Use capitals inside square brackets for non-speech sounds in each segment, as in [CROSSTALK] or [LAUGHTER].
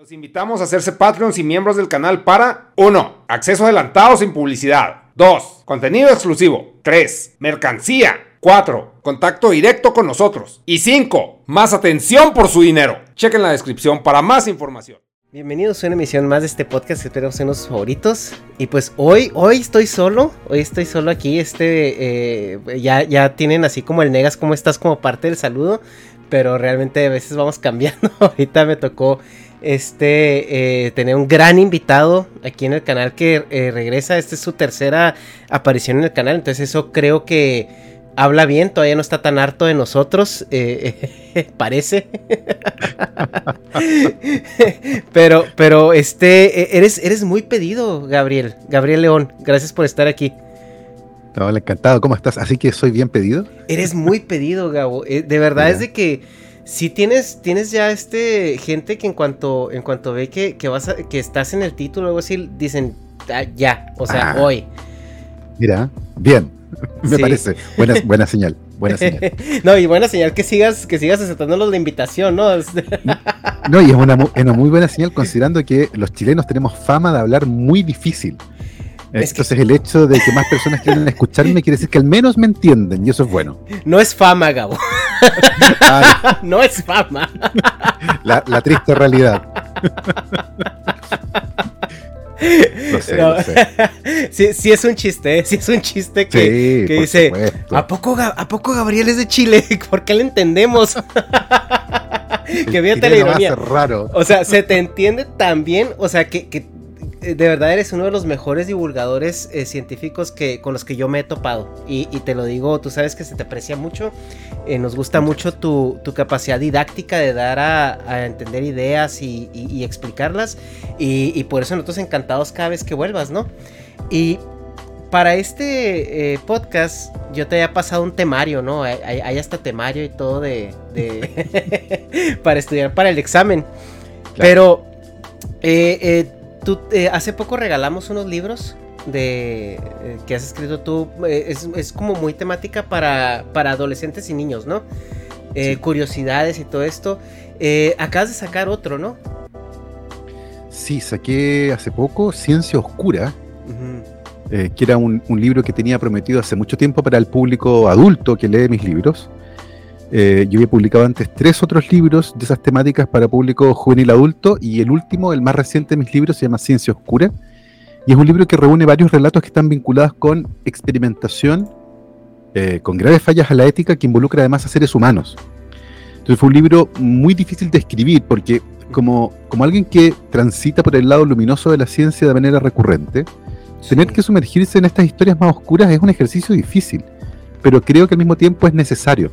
Los invitamos a hacerse Patreons y miembros del canal para 1. Acceso adelantado sin publicidad. 2. Contenido exclusivo. 3. Mercancía. 4. Contacto directo con nosotros. Y 5. Más atención por su dinero. Chequen la descripción para más información. Bienvenidos a una emisión más de este podcast que espero sean los favoritos. Y pues hoy, hoy estoy solo, hoy estoy solo aquí. Este, eh, ya, ya tienen así como el negas, como estás como parte del saludo. Pero realmente a veces vamos cambiando. [LAUGHS] Ahorita me tocó este eh, tener un gran invitado aquí en el canal que eh, regresa. Esta es su tercera aparición en el canal. Entonces eso creo que habla bien. Todavía no está tan harto de nosotros. Eh, [LAUGHS] parece. [LAUGHS] pero, pero este, eres, eres muy pedido, Gabriel. Gabriel León. Gracias por estar aquí. Hola, encantado. ¿Cómo estás? Así que soy bien pedido. Eres muy pedido, Gabo. de verdad es de que si tienes, tienes ya este gente que en cuanto, en cuanto ve que, vas que estás en el título o algo así, dicen ah, ya, o sea, ah. hoy. Mira, bien, [LAUGHS] me parece. Buena, buena señal. Buena [LAUGHS] señal. no, y buena señal que sigas, que sigas aceptándolos la invitación, ¿no? [LAUGHS] no, y es una, una muy buena señal considerando que los chilenos tenemos fama de hablar muy difícil. Entonces el hecho de que más personas quieran escucharme quiere decir que al menos me entienden y eso es bueno. No es fama, Gabo. No es fama. La, triste realidad. No sé, no. sé. Sí, es un chiste, sí es un chiste que, dice, ¿a poco, ¿a poco Gabriel es de Chile? [LAUGHS] ¿Por qué le entendemos? [LAUGHS] que fíjate la ironía. Raro. O sea, se te entiende también, o sea, que, que de verdad eres uno de los mejores divulgadores eh, científicos que, con los que yo me he topado. Y, te lo digo, tú sabes que se te aprecia mucho. Eh, nos gusta mucho tu, capacidad didáctica de dar a, entender ideas y, explicarlas. Y, por eso nosotros encantados cada vez que vuelvas, ¿no? Y para este podcast yo te había pasado un temario, ¿no? Hay, hasta temario y todo de... [LAUGHS] [LAUGHS] para estudiar para el examen. Pero... Eh, Tú, eh, hace poco regalamos unos libros de eh, que has escrito tú. Eh, es, como muy temática para, para adolescentes y niños, ¿no? Curiosidades y todo esto. acabas de sacar otro, ¿no? Sí, saqué hace poco Ciencia Oscura, que era un, un, libro que tenía prometido hace mucho tiempo para el público adulto que lee mis libros. Eh, yo había publicado antes tres otros libros de esas temáticas para público juvenil adulto y el último, el más reciente de mis libros, se llama Ciencia Oscura. Y es un libro que reúne varios relatos que están vinculados con experimentación, eh, con graves fallas a la ética que involucra además a seres humanos. Entonces fue un libro muy difícil de escribir porque como, como alguien que transita por el lado luminoso de la ciencia de manera recurrente, tener que sumergirse en estas historias más oscuras es un ejercicio difícil, pero creo que al mismo tiempo es necesario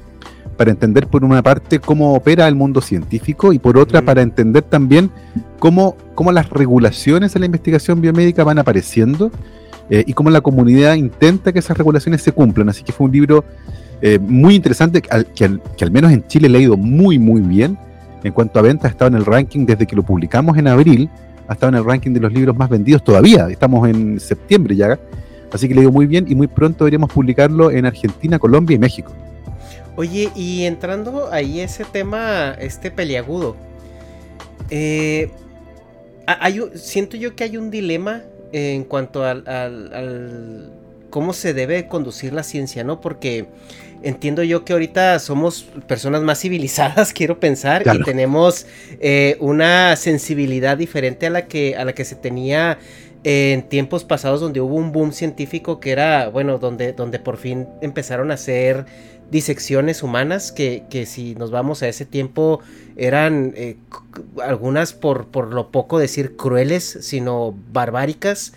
para entender por una parte cómo opera el mundo científico y por otra para entender también cómo, cómo las regulaciones en la investigación biomédica van apareciendo eh, y cómo la comunidad intenta que esas regulaciones se cumplan. Así que fue un libro eh, muy interesante que al, que, al, menos en Chile he leído muy muy bien. En cuanto a ventas, ha estado en el ranking desde que lo publicamos en abril, ha estado en el ranking de los libros más vendidos todavía. Estamos en septiembre ya. Así que le digo muy bien y muy pronto deberíamos publicarlo en Argentina, Colombia y México. Oye, y entrando ahí ese tema, este peliagudo, eh, hay, siento yo que hay un dilema en cuanto al, cómo se debe conducir la ciencia, ¿no? Porque entiendo yo que ahorita somos personas más civilizadas, [LAUGHS] quiero pensar, y tenemos eh, una sensibilidad diferente a la que, a la que se tenía en tiempos pasados donde hubo un boom científico que era, bueno, donde, donde por fin empezaron a hacer disecciones humanas que, si nos vamos a ese tiempo eran eh, algunas por, por, lo poco decir crueles, sino barbáricas.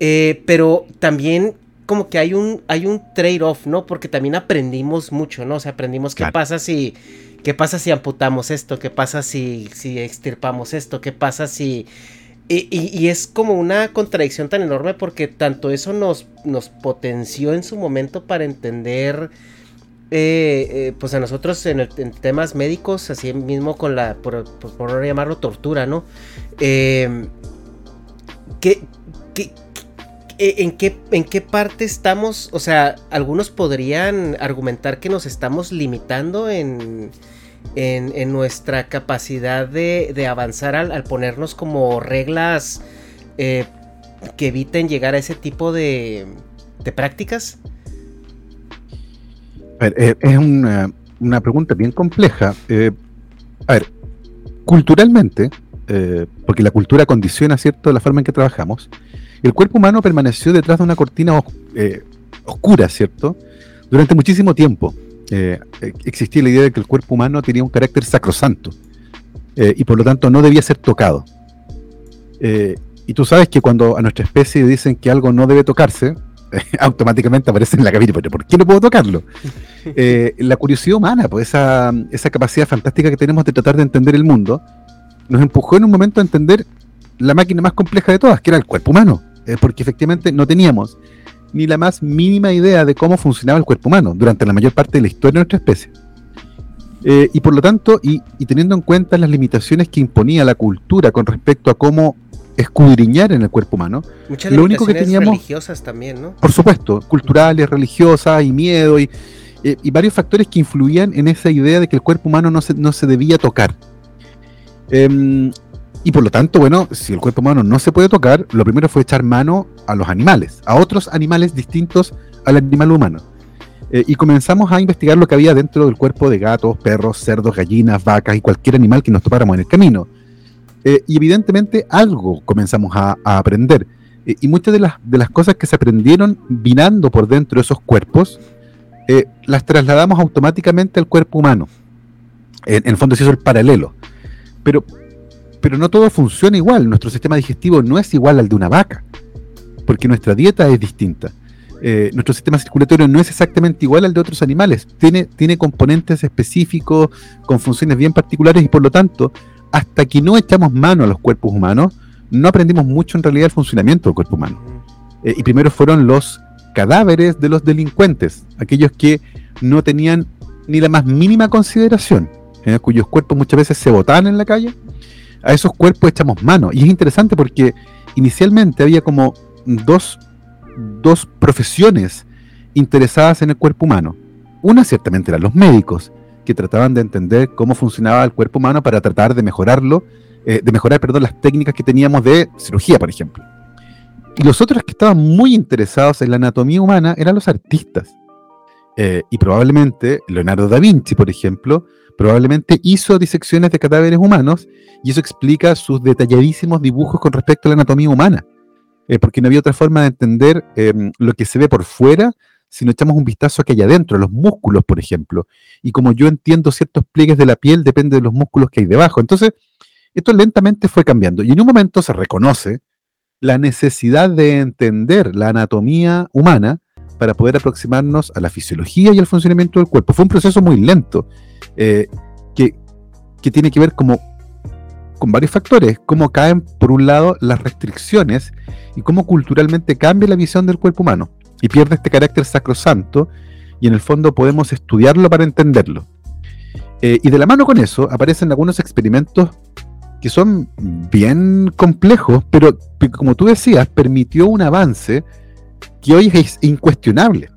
Eh, pero también como que hay un, hay un trade-off, ¿no? Porque también aprendimos mucho, ¿no? O sea, aprendimos qué pasa si... ¿Qué pasa si amputamos esto? ¿Qué pasa si, si extirpamos esto? ¿Qué pasa si... Y, y, es como una contradicción tan enorme porque tanto eso nos, nos potenció en su momento para entender eh, eh, pues a nosotros en, temas médicos, así mismo con la, por, no llamarlo tortura, ¿no? Eh, ¿qué, en, qué, ¿En qué parte estamos? O sea, algunos podrían argumentar que nos estamos limitando en, en, nuestra capacidad de, avanzar al, ponernos como reglas eh, que eviten llegar a ese tipo de, prácticas? Eh, es una, pregunta bien compleja. Eh, a ver, culturalmente, porque la cultura condiciona, ¿cierto?, la forma en que trabajamos, el cuerpo humano permaneció detrás de una cortina oscura, ¿cierto?, durante muchísimo tiempo. Eh, existía la idea de que el cuerpo humano tenía un carácter sacrosanto eh, y por lo tanto no debía ser tocado. Eh, y tú sabes que cuando a nuestra especie dicen que algo no debe tocarse, [LAUGHS] automáticamente aparece en la cabina, pero ¿por qué no puedo tocarlo? [LAUGHS] la curiosidad humana, pues esa, esa capacidad fantástica que tenemos de tratar de entender el mundo, nos empujó en un momento a entender la máquina más compleja de todas, que era el cuerpo humano, porque efectivamente no teníamos ni la más mínima idea de cómo funcionaba el cuerpo humano durante la mayor parte de la historia de nuestra especie. Eh, y por lo tanto, y, teniendo en cuenta las limitaciones que imponía la cultura con respecto a cómo escudriñar en el cuerpo humano, Muchas lo único que teníamos religiosas también, ¿no? Por supuesto, culturales, religiosas y miedo y, y, varios factores que influían en esa idea de que el cuerpo humano no se, no se debía tocar. Em, y por lo tanto, bueno, si el cuerpo humano no se puede tocar, lo primero fue echar mano a los animales, a otros animales distintos al animal humano. Eh, y comenzamos a investigar lo que había dentro del cuerpo de gatos, perros, cerdos, gallinas, vacas y cualquier animal que nos topáramos en el camino. Eh, y evidentemente algo comenzamos a, aprender. Eh, y muchas de las, de las cosas que se aprendieron vinando por dentro de esos cuerpos, las trasladamos automáticamente al cuerpo humano. En, en el fondo se hizo el paralelo. Pero pero no todo funciona igual. Nuestro sistema digestivo no es igual al de una vaca, porque nuestra dieta es distinta. Eh, nuestro sistema circulatorio no es exactamente igual al de otros animales. Tiene, tiene componentes específicos con funciones bien particulares y por lo tanto, hasta que no echamos mano a los cuerpos humanos, no aprendimos mucho en realidad el funcionamiento del cuerpo humano. Eh, y primero fueron los cadáveres de los delincuentes, aquellos que no tenían ni la más mínima consideración, eh, cuyos cuerpos muchas veces se botaban en la calle a esos cuerpos echamos mano. Y es interesante porque inicialmente había como dos, dos profesiones interesadas en el cuerpo humano. Una ciertamente eran los médicos, que trataban de entender cómo funcionaba el cuerpo humano para tratar de mejorarlo, eh, de mejorar, perdón, las técnicas que teníamos de cirugía, por ejemplo. Y los otros que estaban muy interesados en la anatomía humana eran los artistas. Eh, y probablemente Leonardo da Vinci, por ejemplo, probablemente hizo disecciones de cadáveres humanos y eso explica sus detalladísimos dibujos con respecto a la anatomía humana, eh, porque no había otra forma de entender em, lo que se ve por fuera si no echamos un vistazo a que hay adentro, los músculos, por ejemplo. Y como yo entiendo ciertos pliegues de la piel, depende de los músculos que hay debajo. Entonces, esto lentamente fue cambiando. Y en un momento se reconoce la necesidad de entender la anatomía humana para poder aproximarnos a la fisiología y al funcionamiento del cuerpo. Fue un proceso muy lento, eh, que, que tiene que ver como con varios factores, cómo caen por un lado las restricciones y cómo culturalmente cambia la visión del cuerpo humano y pierde este carácter sacrosanto y en el fondo podemos estudiarlo para entenderlo. Eh, y de la mano con eso aparecen algunos experimentos que son bien complejos, pero como tú decías, permitió un avance que hoy es incuestionable.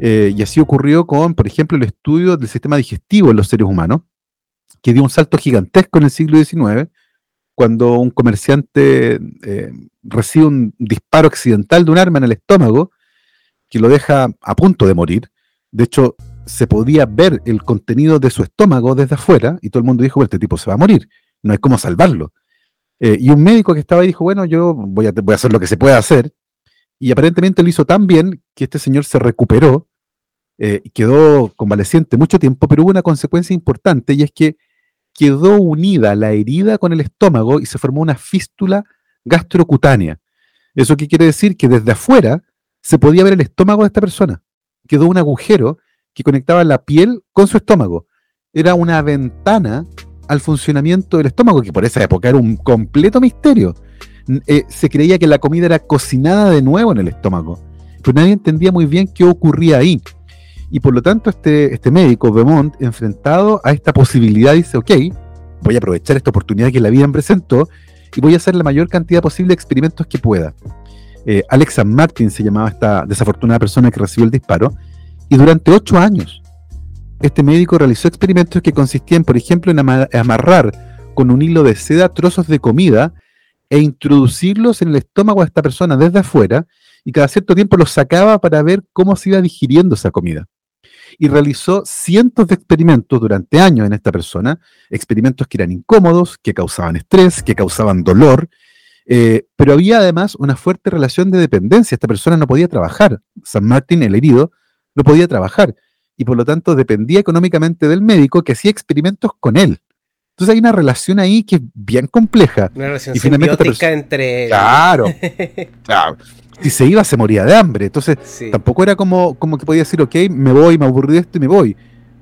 Eh, y así ocurrió con, por ejemplo, el estudio del sistema digestivo en los seres humanos, que dio un salto gigantesco en el siglo XIX, cuando un comerciante eh, recibe un disparo accidental de un arma en el estómago, que lo deja a punto de morir. De hecho, se podía ver el contenido de su estómago desde afuera, y todo el mundo dijo, este tipo se va a morir, no hay cómo salvarlo. Eh, y un médico que estaba ahí dijo, bueno, yo voy a, a hacer lo que se pueda hacer, y aparentemente lo hizo tan bien que este señor se recuperó, eh, quedó convaleciente mucho tiempo, pero hubo una consecuencia importante, y es que quedó unida la herida con el estómago y se formó una fístula gastrocutánea. ¿Eso qué quiere decir? Que desde afuera se podía ver el estómago de esta persona. Quedó un agujero que conectaba la piel con su estómago. Era una ventana al funcionamiento del estómago, que por esa época era un completo misterio. Eh, se creía que la comida era cocinada de nuevo en el estómago, pero nadie entendía muy bien qué ocurría ahí. Y por lo tanto, este, este médico, Beaumont, enfrentado a esta posibilidad, dice, ok, voy a aprovechar esta oportunidad que la vida me presentó y voy a hacer la mayor cantidad posible de experimentos que pueda. Eh, Alexa Martin se llamaba esta desafortunada persona que recibió el disparo, y durante ocho años este médico realizó experimentos que consistían, por ejemplo, en amarrar con un hilo de seda trozos de comida e introducirlos en el estómago de esta persona desde afuera y cada cierto tiempo los sacaba para ver cómo se iba digiriendo esa comida. Y realizó cientos de experimentos durante años en esta persona, experimentos que eran incómodos, que causaban estrés, que causaban dolor, eh, pero había además una fuerte relación de dependencia. Esta persona no podía trabajar. San Martín, el herido, no podía trabajar y por lo tanto dependía económicamente del médico que hacía experimentos con él. Entonces hay una relación ahí que es bien compleja. Una relación simbiótica entre... Claro, [LAUGHS] claro. Si se iba, se moría de hambre. Entonces tampoco era como, como que podía decir, ok, me voy, me aburrí de esto y me voy.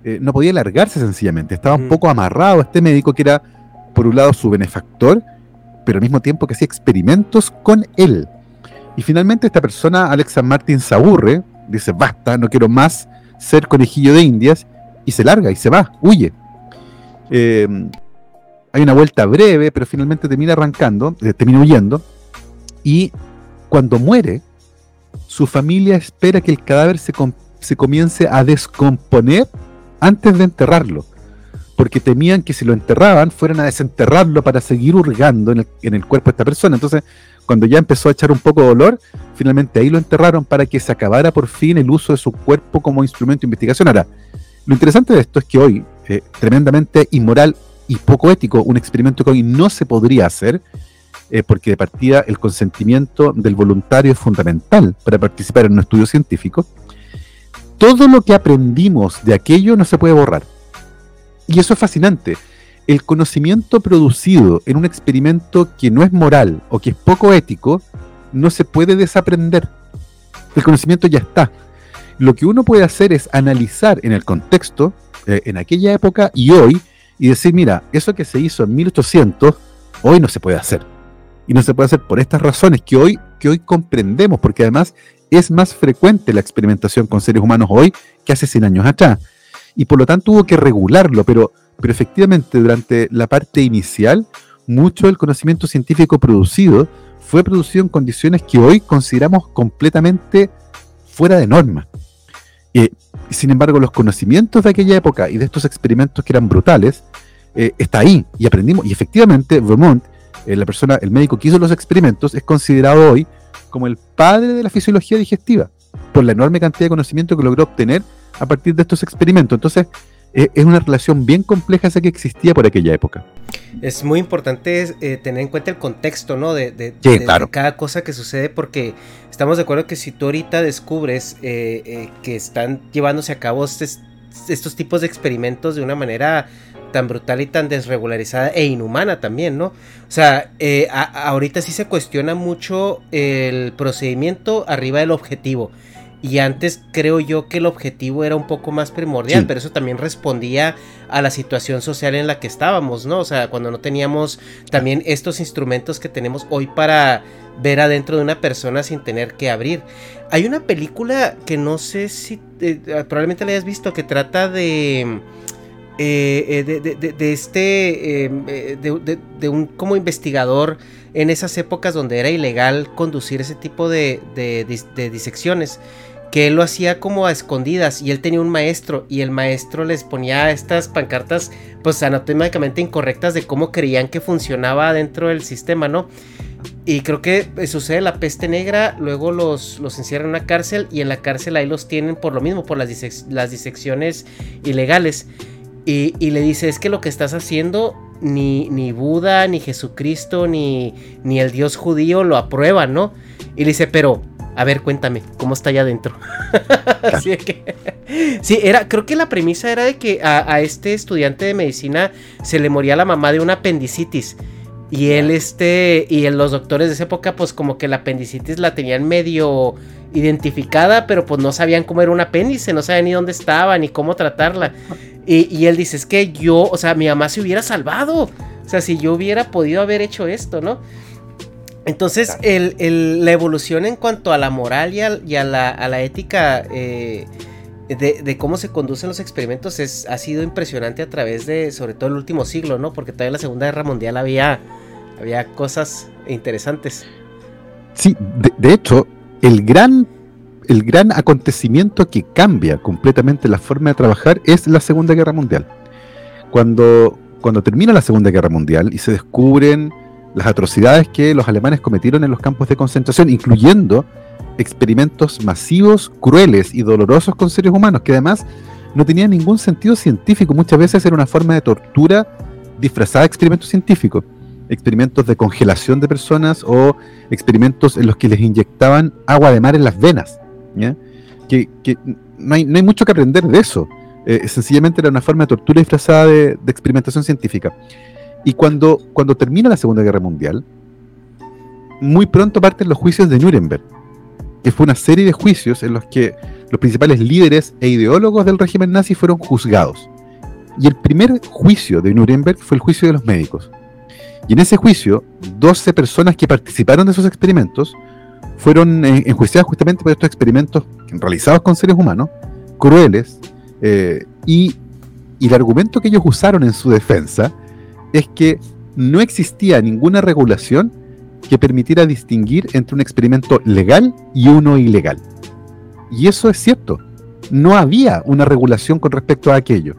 Eh, no podía largarse sencillamente. Estaba un poco amarrado a este médico que era, por un lado, su benefactor, pero al mismo tiempo que hacía experimentos con él. Y finalmente esta persona, Alex San Martín, se aburre, dice, basta, no quiero más ser conejillo de indias, y se larga y se va, huye. Eh, hay una vuelta breve, pero finalmente termina arrancando, eh, termina huyendo, y cuando muere, su familia espera que el cadáver se comience a descomponer antes de enterrarlo porque temían que si lo enterraban fueran a desenterrarlo para seguir hurgando en el, cuerpo de esta persona. Entonces, cuando ya empezó a echar un poco de dolor, finalmente ahí lo enterraron para que se acabara por fin el uso de su cuerpo como instrumento de investigación. Ahora, lo interesante de esto es que hoy, eh, tremendamente inmoral y poco ético, un experimento que hoy no se podría hacer, eh, porque de partida el consentimiento del voluntario es fundamental para participar en un estudio científico, todo lo que aprendimos de aquello no se puede borrar. Y eso es fascinante. El conocimiento producido en un experimento que no es moral o que es poco ético, no se puede desaprender. El conocimiento ya está. Lo que uno puede hacer es analizar en el contexto, eh, en aquella época y hoy, y decir, mira, eso que se hizo en 1800, hoy no se puede hacer. Y no se puede hacer por estas razones que hoy, que hoy comprendemos, porque además es más frecuente la experimentación con seres humanos hoy que hace 100 años atrás y por lo tanto hubo que regularlo, pero, pero efectivamente durante la parte inicial, mucho del conocimiento científico producido fue producido en condiciones que hoy consideramos completamente fuera de norma. Eh, sin embargo, los conocimientos de aquella época y de estos experimentos que eran brutales, eh, está ahí y aprendimos. Y efectivamente, Vermont, eh, la persona, el médico que hizo los experimentos, es considerado hoy como el padre de la fisiología digestiva, por la enorme cantidad de conocimiento que logró obtener a partir de estos experimentos. Entonces, eh, es una relación bien compleja esa que existía por aquella época. Es muy importante eh, tener en cuenta el contexto, ¿no? De, cada cosa que sucede, porque estamos de acuerdo que si tú ahorita descubres eh, que están llevándose a cabo estos tipos de experimentos de una manera tan brutal y tan desregularizada e inhumana también, ¿no? O sea, ahorita sí se cuestiona mucho el procedimiento arriba del objetivo. Y antes creo yo que el objetivo era un poco más primordial, pero eso también respondía a la situación social en la que estábamos, ¿no? O sea, cuando no teníamos también estos instrumentos que tenemos hoy para ver adentro de una persona sin tener que abrir. Hay una película que no sé si eh, probablemente la hayas visto que trata de... Eh, eh, de, este de, un como investigador en esas épocas donde era ilegal conducir ese tipo de, disecciones que él lo hacía como a escondidas y él tenía un maestro y el maestro les ponía estas pancartas pues anatómicamente incorrectas de cómo creían que funcionaba dentro del sistema, ¿no? Y creo que eh, sucede la peste negra, luego los, los encierran en una cárcel y en la cárcel ahí los tienen por lo mismo, por las, las disecciones ilegales. Y, y, le dice, es que lo que estás haciendo ni, ni Buda, ni Jesucristo, ni, ni el Dios judío lo aprueban, ¿no? Y le dice, pero a ver, cuéntame, ¿cómo está allá adentro? [LAUGHS] [LAUGHS] sí, era, creo que la premisa era de que a, este estudiante de medicina se le moría la mamá de una apendicitis. Y él, este, y los doctores de esa época, pues como que la apendicitis la tenían medio identificada, pero pues no sabían cómo era un apéndice, no sabían ni dónde estaba, ni cómo tratarla. Y, y él dice, es que yo, o sea, mi mamá se hubiera salvado. O sea, si yo hubiera podido haber hecho esto, ¿no? Entonces, la evolución en cuanto a la moral y a, la, ética eh, de, cómo se conducen los experimentos es, ha sido impresionante a través de, sobre todo el último siglo, ¿no? Porque todavía en la Segunda Guerra Mundial había, había cosas interesantes. Sí, de, hecho, el gran el gran acontecimiento que cambia completamente la forma de trabajar es la Segunda Guerra Mundial. Cuando, cuando termina la Segunda Guerra Mundial y se descubren las atrocidades que los alemanes cometieron en los campos de concentración, incluyendo experimentos masivos, crueles y dolorosos con seres humanos, que además no tenían ningún sentido científico, muchas veces era una forma de tortura disfrazada de experimento científico experimentos de congelación de personas o experimentos en los que les inyectaban agua de mar en las venas. Que, no, hay, mucho que aprender de eso. Eh, sencillamente era una forma de tortura disfrazada de, experimentación científica. Y cuando, cuando termina la Segunda Guerra Mundial, muy pronto parten los juicios de Nuremberg, que fue una serie de juicios en los que los principales líderes e ideólogos del régimen nazi fueron juzgados. Y el primer juicio de Nuremberg fue el juicio de los médicos. Y en ese juicio, 12 personas que participaron de esos experimentos fueron eh, enjuiciadas justamente por estos experimentos realizados con seres humanos, crueles, eh, y, el argumento que ellos usaron en su defensa es que no existía ninguna regulación que permitiera distinguir entre un experimento legal y uno ilegal. Y eso es cierto. No había una regulación con respecto a aquello.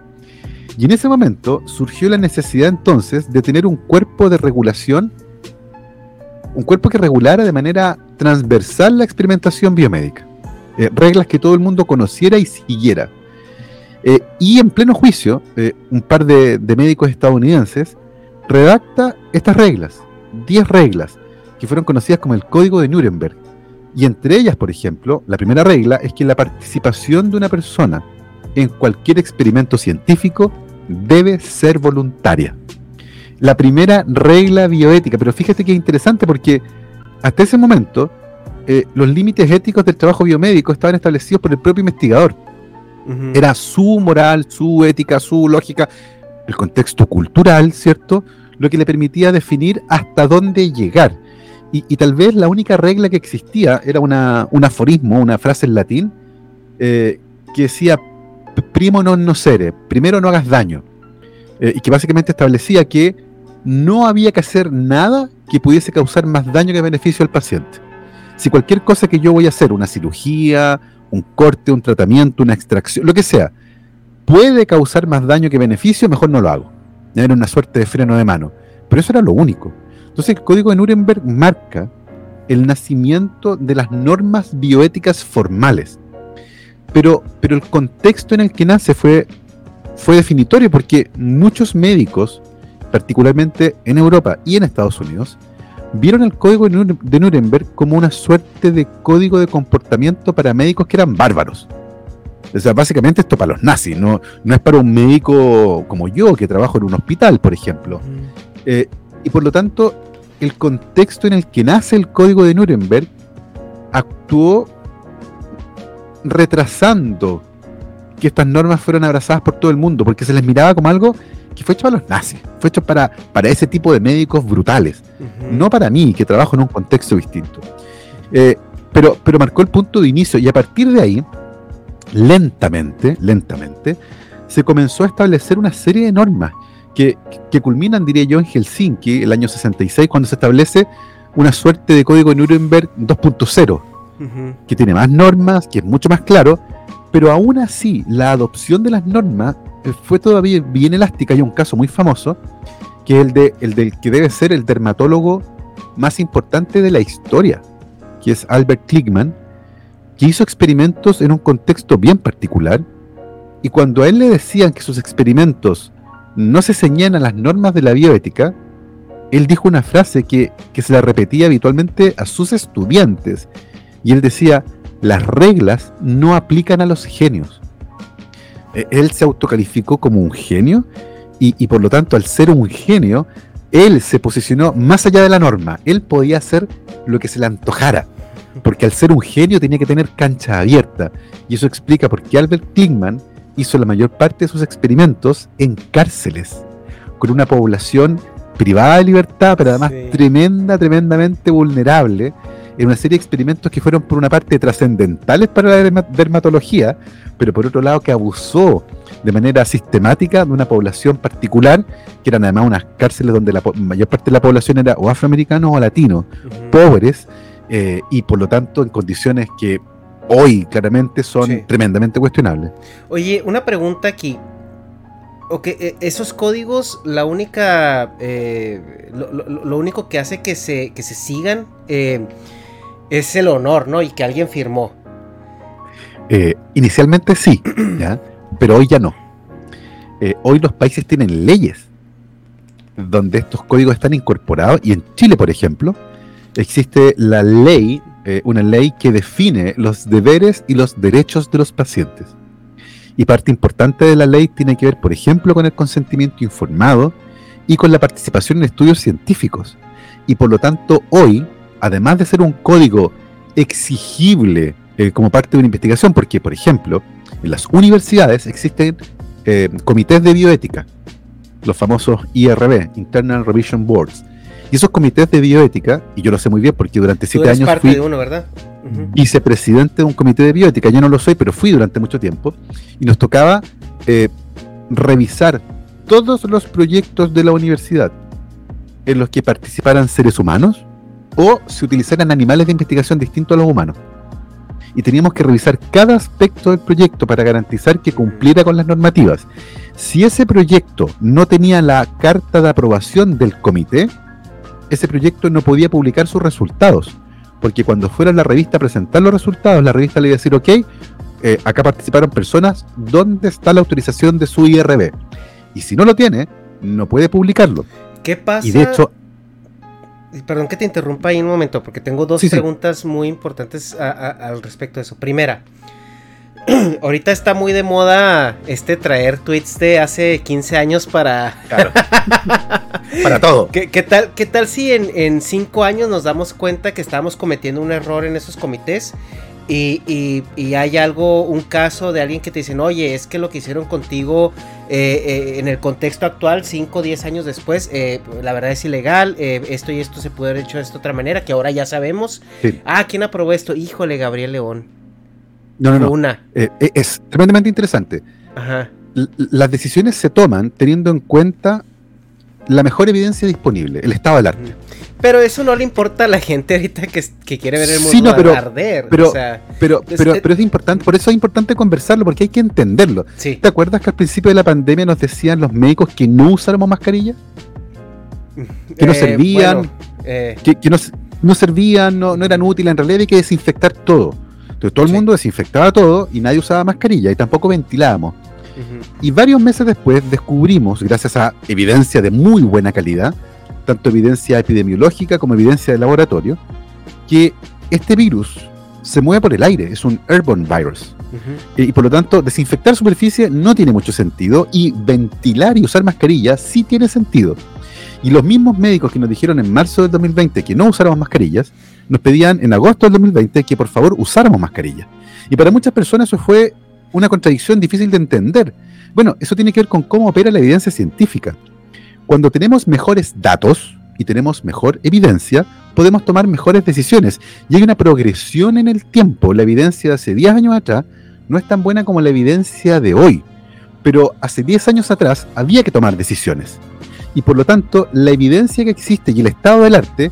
Y en ese momento surgió la necesidad entonces de tener un cuerpo de regulación, un cuerpo que regulara de manera transversal la experimentación biomédica. Eh, reglas que todo el mundo conociera y siguiera. Eh, y en pleno juicio, eh, un par de, de, médicos estadounidenses redacta estas reglas, 10 reglas, que fueron conocidas como el Código de Nuremberg. Y entre ellas, por ejemplo, la primera regla es que la participación de una persona en cualquier experimento científico debe ser voluntaria. La primera regla bioética, pero fíjate que interesante porque hasta ese momento eh, los límites éticos del trabajo biomédico estaban establecidos por el propio investigador. Era su moral, su ética, su lógica, el contexto cultural, ¿cierto? Lo que le permitía definir hasta dónde llegar. Y, tal vez la única regla que existía era una, un aforismo, una frase en latín, eh, que decía primo non nocere, primero no hagas daño, eh, y que básicamente establecía que no había que hacer nada que pudiese causar más daño que beneficio al paciente. Si cualquier cosa que yo voy a hacer, una cirugía, un corte, un tratamiento, una extracción, lo que sea, puede causar más daño que beneficio, mejor no lo hago. Era una suerte de freno de mano. Pero eso era lo único. Entonces el código de Nuremberg marca el nacimiento de las normas bioéticas formales pero, pero el contexto en el que nace fue, fue definitorio porque muchos médicos, particularmente en Europa y en Estados Unidos, vieron el código de Nuremberg como una suerte de código de comportamiento para médicos que eran bárbaros. O sea, básicamente esto para los nazis, no, no es para un médico como yo, que trabajo en un hospital, por ejemplo. Eh, y por lo tanto, el contexto en el que nace el código de Nuremberg actuó retrasando que estas normas fueran abrazadas por todo el mundo, porque se les miraba como algo que fue hecho para los nazis, fue hecho para, para ese tipo de médicos brutales, no para mí, que trabajo en un contexto distinto. Eh, pero, pero marcó el punto de inicio y a partir de ahí, lentamente, lentamente, se comenzó a establecer una serie de normas que, que culminan, diría yo, en Helsinki, el año 66, cuando se establece una suerte de código de Nuremberg 2.0, que tiene más normas, que es mucho más claro, pero aún así la adopción de las normas eh, fue todavía bien elástica. Hay un caso muy famoso, que es el, de, el del que debe ser el dermatólogo más importante de la historia, que es Albert Kligman, que hizo experimentos en un contexto bien particular, y cuando a él le decían que sus experimentos no se ceñían a las normas de la bioética, él dijo una frase que, se la repetía habitualmente a sus estudiantes, y él decía, las reglas no aplican a los genios. E, él se autocalificó como un genio y, por lo tanto al ser un genio, él se posicionó más allá de la norma. Él podía hacer lo que se le antojara. Porque al ser un genio tenía que tener cancha abierta. Y eso explica por qué Albert Klingman hizo la mayor parte de sus experimentos en cárceles, con una población privada de libertad, pero además tremenda, tremendamente vulnerable, en una serie de experimentos que fueron por una parte trascendentales para la dermatología, pero por otro lado que abusó de manera sistemática de una población particular, que eran además unas cárceles donde la mayor parte de la población era o afroamericano o latino, pobres, eh, y por lo tanto en condiciones que hoy claramente son tremendamente cuestionables. Oye, una pregunta aquí. Ok, e, esos códigos, la única. Eh, lo, único que hace que se, que se sigan eh, es el honor, ¿no? Y que alguien firmó. Eh, inicialmente sí, [CLEARS THROAT] pero hoy ya no. hoy los países tienen leyes donde estos códigos están incorporados y en Chile, por ejemplo, existe la ley, una ley que define los deberes y los derechos de los pacientes. Y parte importante de la ley tiene que ver, por ejemplo, con el consentimiento informado y con la participación en estudios científicos. Y por lo tanto, hoy, además de ser un código exigible eh, como parte de una investigación, porque, por ejemplo, en las universidades existen eh, comités de bioética, los famosos IRB, Internal Revision Boards. Y esos comités de bioética, y yo lo sé muy bien porque durante siete años parte de uno, ¿verdad? vicepresidente de un comité de bioética. Yo no lo soy, pero fui durante mucho tiempo. Y nos tocaba eh, revisar todos los proyectos de la universidad en los que participaran seres humanos o se utilizaran animales de investigación distintos a los humanos. Y teníamos que revisar cada aspecto del proyecto para garantizar que cumpliera con las normativas. Si ese proyecto no tenía la carta de aprobación del comité, ese proyecto no podía publicar sus resultados porque cuando fuera la revista a presentar los resultados, la revista le iba a decir, ok, eh, acá participaron personas, ¿dónde está la autorización de su IRB? Y si no lo tiene, no puede publicarlo. ¿Qué pasa? Y de hecho... Perdón que te interrumpa ahí un momento, porque tengo dos preguntas muy importantes al respecto de eso. Primera, [CLEARS THROAT] ahorita está muy de moda este traer tweets de hace 15 años para. [LAUGHS] para todo. ¿Qué, tal, ¿Qué tal si en 5 años nos damos cuenta que estamos cometiendo un error en esos comités? Y, hay algo, un caso de alguien que te dicen, oye, es que lo que hicieron contigo eh, eh, en el contexto actual, 5 o 10 años después, eh, la verdad es ilegal, esto y esto se puede haber hecho de esta otra manera, que ahora ya sabemos. Ah, ¿quién aprobó esto? Híjole, Gabriel León. No, no, no. Una. Eh, eh, es tremendamente interesante. Ajá. las decisiones se toman teniendo en cuenta la mejor evidencia disponible, el estado del arte. Pero eso no le importa a la gente ahorita que, quiere ver el mundo pero, arder. Pero, pero, pero, pero, es importante, por eso es importante conversarlo, porque hay que entenderlo. ¿Te acuerdas que al principio de la pandemia nos decían los médicos que no usáramos mascarilla? Que no eh, servían, que, no, no, servían, no, no eran útiles, en realidad hay que desinfectar todo todo el mundo desinfectaba todo y nadie usaba mascarilla y tampoco ventilábamos. Y varios meses después descubrimos, gracias a evidencia de muy buena calidad, tanto evidencia epidemiológica como evidencia de laboratorio, que este virus se mueve por el aire, es un airborne virus. y, por lo tanto, desinfectar superficie no tiene mucho sentido y ventilar y usar mascarilla sí tiene sentido. Y los mismos médicos que nos dijeron en marzo del 2020 que no usáramos mascarillas, nos pedían en agosto del 2020 que por favor usáramos mascarillas. Y para muchas personas eso fue una contradicción difícil de entender. Bueno, eso tiene que ver con cómo opera la evidencia científica. Cuando tenemos mejores datos y tenemos mejor evidencia, podemos tomar mejores decisiones. Y hay una progresión en el tiempo. La evidencia de hace 10 años atrás no es tan buena como la evidencia de hoy. Pero hace 10 años atrás había que tomar decisiones y por lo tanto la evidencia que existe y el estado del arte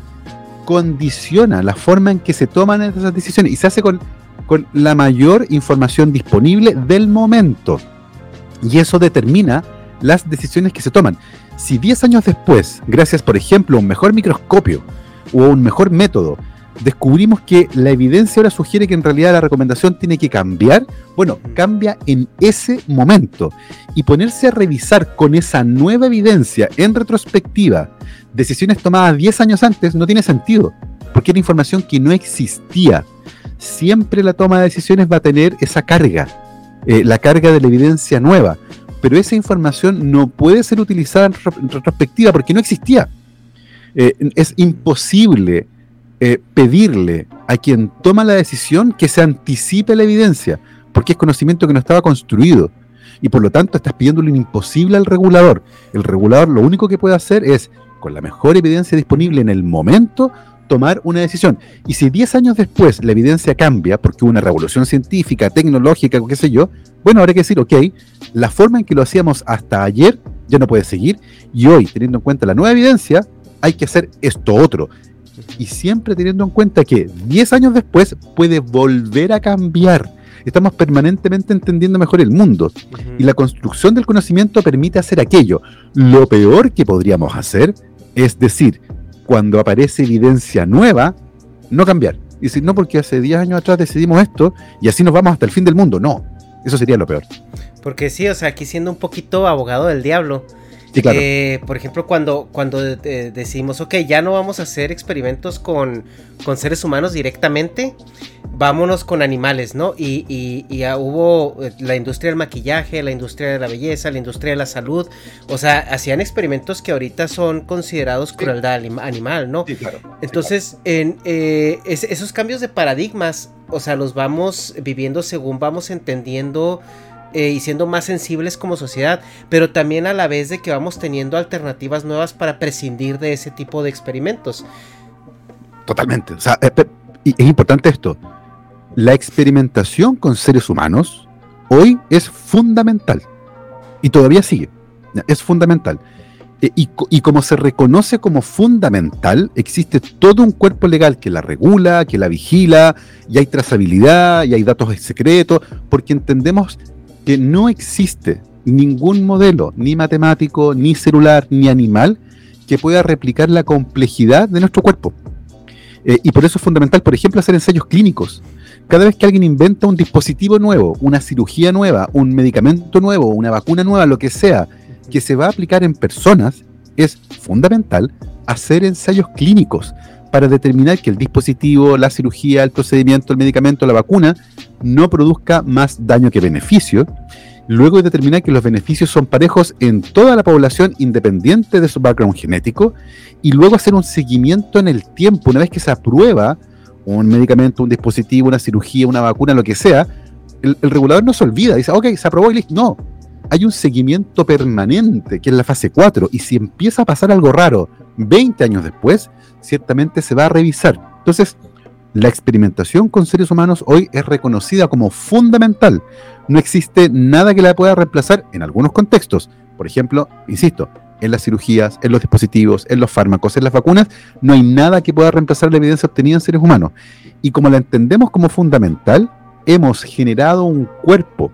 condiciona la forma en que se toman esas decisiones y se hace con, con la mayor información disponible del momento. Y eso determina las decisiones que se toman. Si 10 años después, gracias por ejemplo a un mejor microscopio o un mejor método, descubrimos que la evidencia ahora sugiere que en realidad la recomendación tiene que cambiar, bueno, cambia en ese momento. Y ponerse a revisar con esa nueva evidencia en retrospectiva decisiones tomadas 10 años antes no tiene sentido, porque era información que no existía. Siempre la toma de decisiones va a tener esa carga, eh, la carga de la evidencia nueva, pero esa información no puede ser utilizada en retrospectiva porque no existía. Eh, es imposible eh, pedirle a quien toma la decisión que se anticipe la evidencia, porque es conocimiento que no estaba construido. Y por lo tanto estás pidiendo lo imposible al regulador. El regulador lo único que puede hacer es, con la mejor evidencia disponible en el momento, tomar una decisión. Y si 10 años después la evidencia cambia, porque hubo una revolución científica, tecnológica, qué sé yo, bueno, habrá que decir, ok, la forma en que lo hacíamos hasta ayer ya no puede seguir, y hoy, teniendo en cuenta la nueva evidencia, hay que hacer esto otro y siempre teniendo en cuenta que 10 años después puede volver a cambiar. Estamos permanentemente entendiendo mejor el mundo y la construcción del conocimiento permite hacer aquello. Lo peor que podríamos hacer es decir, cuando aparece evidencia nueva, no cambiar. Y decir, no, porque hace 10 años atrás decidimos esto y así nos vamos hasta el fin del mundo. No, eso sería lo peor. Porque sí, o sea, aquí siendo un poquito abogado del diablo, eh, por ejemplo, cuando, cuando decidimos, ok, ya no vamos a hacer experimentos con, con seres humanos directamente, vámonos con animales, ¿no? Y, y, y hubo eh, la industria del maquillaje, la industria de la belleza, la industria de la salud, o sea, hacían experimentos que ahorita son considerados crueldad animal, ¿no? Sí, claro. Entonces, En, eh, esos cambios de paradigmas, o sea, los vamos viviendo según vamos entendiendo eh, y siendo más sensibles como sociedad, pero también a la vez de que vamos teniendo alternativas nuevas para prescindir de ese tipo de experimentos. Totalmente. O sea, es, eh, es importante esto. La experimentación con seres humanos hoy es fundamental y todavía sigue. Es fundamental. Eh, y, y, como se reconoce como fundamental, existe todo un cuerpo legal que la regula, que la vigila, y hay trazabilidad, y hay datos secretos, porque entendemos que no existe ningún modelo, ni matemático, ni celular, ni animal, que pueda replicar la complejidad de nuestro cuerpo. Eh, y por eso es fundamental, por ejemplo, hacer ensayos clínicos. Cada vez que alguien inventa un dispositivo nuevo, una cirugía nueva, un medicamento nuevo, una vacuna nueva, lo que sea, que se va a aplicar en personas, es fundamental hacer ensayos clínicos para determinar que el dispositivo, la cirugía, el procedimiento, el medicamento, la vacuna no produzca más daño que beneficio. Luego de determinar que los beneficios son parejos en toda la población independiente de su background genético. Y luego hacer un seguimiento en el tiempo. Una vez que se aprueba un medicamento, un dispositivo, una cirugía, una vacuna, lo que sea, el, regulador no se olvida. Dice, ok, se aprobó y listo. No, hay un seguimiento permanente, que es la fase 4, y si empieza a pasar algo raro 20 años después, ciertamente se va a revisar. Entonces, la experimentación con seres humanos hoy es reconocida como fundamental. No existe nada que la pueda reemplazar en algunos contextos. Por ejemplo, insisto, en las cirugías, en los dispositivos, en los fármacos, en las vacunas, no hay nada que pueda reemplazar la evidencia obtenida en seres humanos. Y como la entendemos como fundamental, hemos generado un cuerpo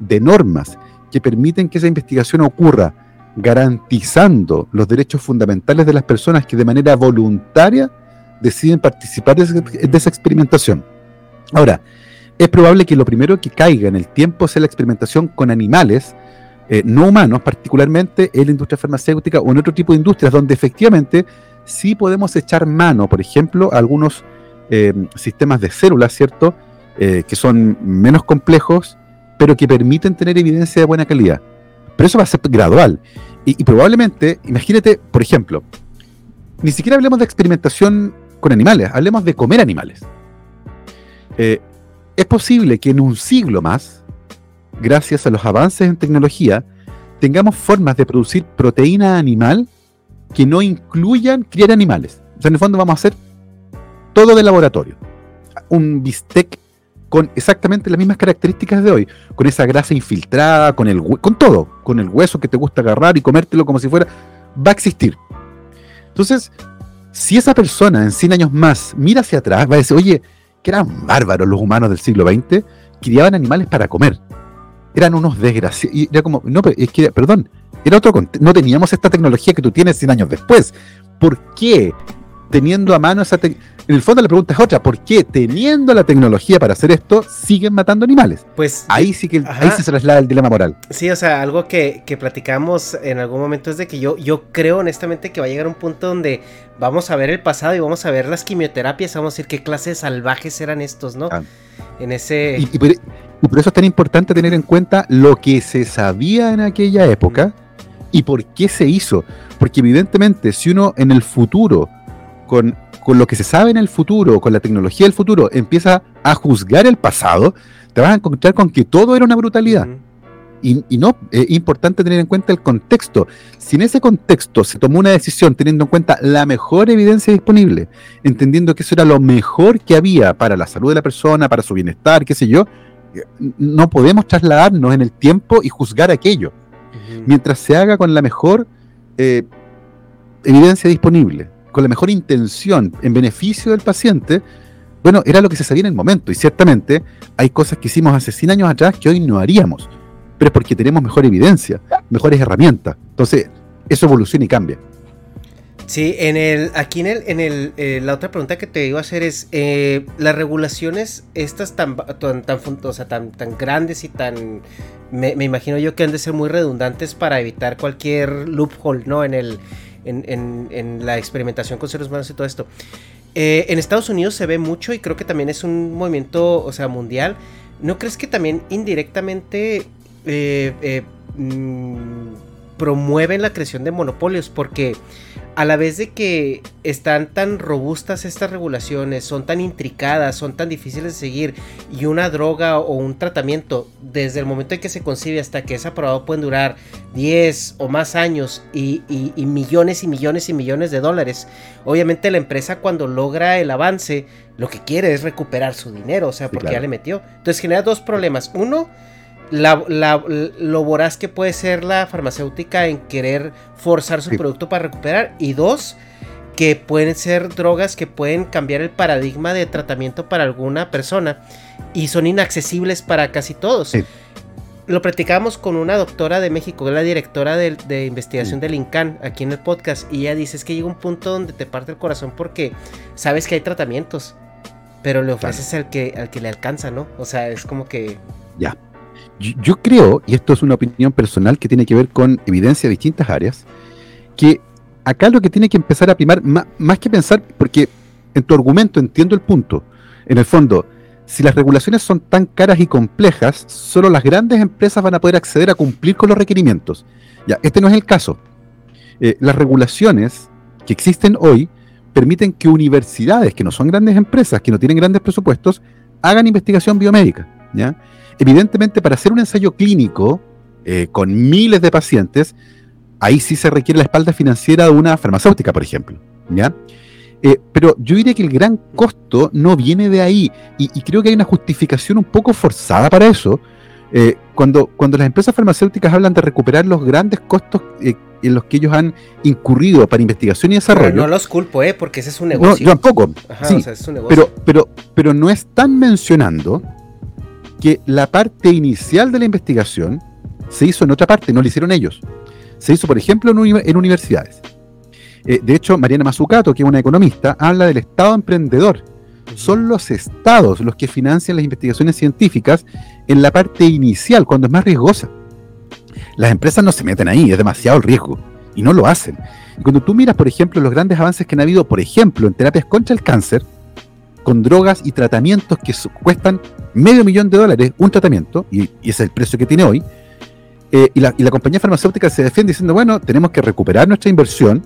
de normas que permiten que esa investigación ocurra garantizando los derechos fundamentales de las personas que de manera voluntaria deciden participar de, esa experimentación. Ahora, es probable que lo primero que caiga en el tiempo sea la experimentación con animales, eh, no humanos, particularmente en la industria farmacéutica o en otro tipo de industrias, donde efectivamente sí podemos echar mano, por ejemplo, a algunos eh, sistemas de células, ¿cierto? Eh, que son menos complejos, pero que permiten tener evidencia de buena calidad. Pero eso va a ser gradual. Y, probablemente, imagínate, por ejemplo, ni siquiera hablemos de experimentación con animales, hablemos de comer animales. Eh, es posible que en un siglo más, gracias a los avances en tecnología, tengamos formas de producir proteína animal que no incluyan criar animales. O sea, en el fondo vamos a hacer todo de laboratorio. Un bistec con exactamente las mismas características de hoy, con esa grasa infiltrada, con el con todo, con el hueso que te gusta agarrar y comértelo como si fuera, va a existir. Entonces, si esa persona en 100 años más mira hacia atrás, va a decir, oye, que eran bárbaros los humanos del siglo XX, criaban animales para comer. Eran unos desgraciados. Era como, no, es que, perdón, era otro no teníamos esta tecnología que tú tienes 100 años después. ¿Por qué teniendo a mano esa en el fondo la pregunta es otra, ¿por qué teniendo la tecnología para hacer esto siguen matando animales? Pues ahí sí que ahí se traslada el dilema moral. Sí, o sea, algo que, platicamos en algún momento es de que yo, yo creo honestamente que va a llegar un punto donde vamos a ver el pasado y vamos a ver las quimioterapias, vamos a decir qué clases salvajes eran estos, ¿no? Ah. En ese... Y, por, eso es tan importante tener en cuenta lo que se sabía en aquella época y por qué se hizo. Porque evidentemente si uno en el futuro con, lo que se sabe en el futuro, con la tecnología del futuro, empieza a juzgar el pasado, te vas a encontrar con que todo era una brutalidad. y, no, es importante tener en cuenta el contexto. Si en ese contexto se tomó una decisión teniendo en cuenta la mejor evidencia disponible, entendiendo que eso era lo mejor que había para la salud de la persona, para su bienestar, qué sé yo, no podemos trasladarnos en el tiempo y juzgar aquello. Mientras se haga con la mejor eh, evidencia disponible con la mejor intención en beneficio del paciente, bueno, era lo que se sabía en el momento. Y ciertamente hay cosas que hicimos hace 100 años atrás que hoy no haríamos. Pero es porque tenemos mejor evidencia, mejores herramientas. Entonces, eso evoluciona y cambia. Sí, en el, aquí en el, en el, eh, la otra pregunta que te iba a hacer es, eh, las regulaciones estas tan, tan, tan, tan, grandes y tan, me, imagino yo que han de ser muy redundantes para evitar cualquier loophole, ¿no? En el, en, en, la experimentación con seres humanos y todo esto. Eh, en Estados Unidos se ve mucho y creo que también es un movimiento, o sea, mundial. ¿No crees que también indirectamente mm, promueven la creación de monopolios? Porque a la vez de que están tan robustas estas regulaciones, son tan intricadas, son tan difíciles de seguir, y una droga o un tratamiento, desde el momento en que se concibe hasta que es aprobado, pueden durar 10 o más años y, millones y millones y millones de dólares. Obviamente la empresa cuando logra el avance, lo que quiere es recuperar su dinero, o sea, porque ya le metió. Entonces genera dos problemas. Uno, lo voraz que puede ser la farmacéutica en querer forzar su producto para recuperar. Y dos, que pueden ser drogas que pueden cambiar el paradigma de tratamiento para alguna persona. Y son inaccesibles para casi todos. Lo platicamos con una doctora de México, la directora de, investigación del INCAN, aquí en el podcast, y ella dice es que llega un punto donde te parte el corazón porque sabes que hay tratamientos, pero le ofreces al, que, al que le alcanza, ¿no? O sea, es como que... Ya, yo, creo, y esto es una opinión personal que tiene que ver con evidencia de distintas áreas, que acá lo que tiene que empezar a primar, más, que pensar, porque en tu argumento entiendo el punto, en el fondo, si las regulaciones son tan caras y complejas, solo las grandes empresas van a poder acceder a cumplir con los requerimientos. Ya, este no es el caso. Eh, las regulaciones que existen hoy permiten que universidades, que no son grandes empresas, que no tienen grandes presupuestos, hagan investigación biomédica. ¿Ya? Evidentemente, para hacer un ensayo clínico eh, con miles de pacientes, ahí sí se requiere la espalda financiera de una farmacéutica, por ejemplo. ¿ya? Eh, pero yo diría que el gran costo no viene de ahí, y, creo que hay una justificación un poco forzada para eso. Eh, cuando, cuando las empresas farmacéuticas hablan de recuperar los grandes costos en los que ellos han incurrido para investigación y desarrollo. no los culpo, ¿eh? porque ese es un negocio. No, yo tampoco. sí, Pero, pero, pero no están mencionando que la parte inicial de la investigación se hizo en otra parte, no lo hicieron ellos. Se hizo, por ejemplo, en, universidades. Eh, de hecho, Mariana Mazzucato, que es una economista, habla del Estado emprendedor. Son los estados los que financian las investigaciones científicas en la parte inicial, cuando es más riesgosa. Las empresas no se meten ahí, es demasiado el riesgo, y no lo hacen. Cuando tú miras, por ejemplo, los grandes avances que han habido, por ejemplo, en terapias contra el cáncer, con drogas y tratamientos que cuestan medio millón de dólares un tratamiento, y, ese es el precio que tiene hoy, eh, y, la, compañía farmacéutica se defiende diciendo, bueno, tenemos que recuperar nuestra inversión.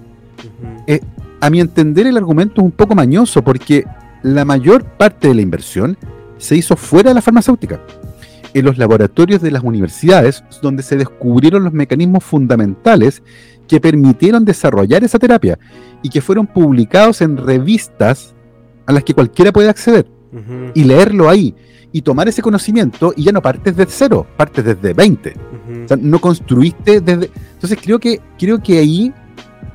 Eh, a mi entender el argumento es un poco mañoso porque la mayor parte de la inversión se hizo fuera de la farmacéutica, en los laboratorios de las universidades, donde se descubrieron los mecanismos fundamentales que permitieron desarrollar esa terapia y que fueron publicados en revistas a las que cualquiera puede acceder y leerlo ahí y tomar ese conocimiento y ya no partes desde cero, partes desde 20. O sea, no construiste desde... Entonces creo que, creo que ahí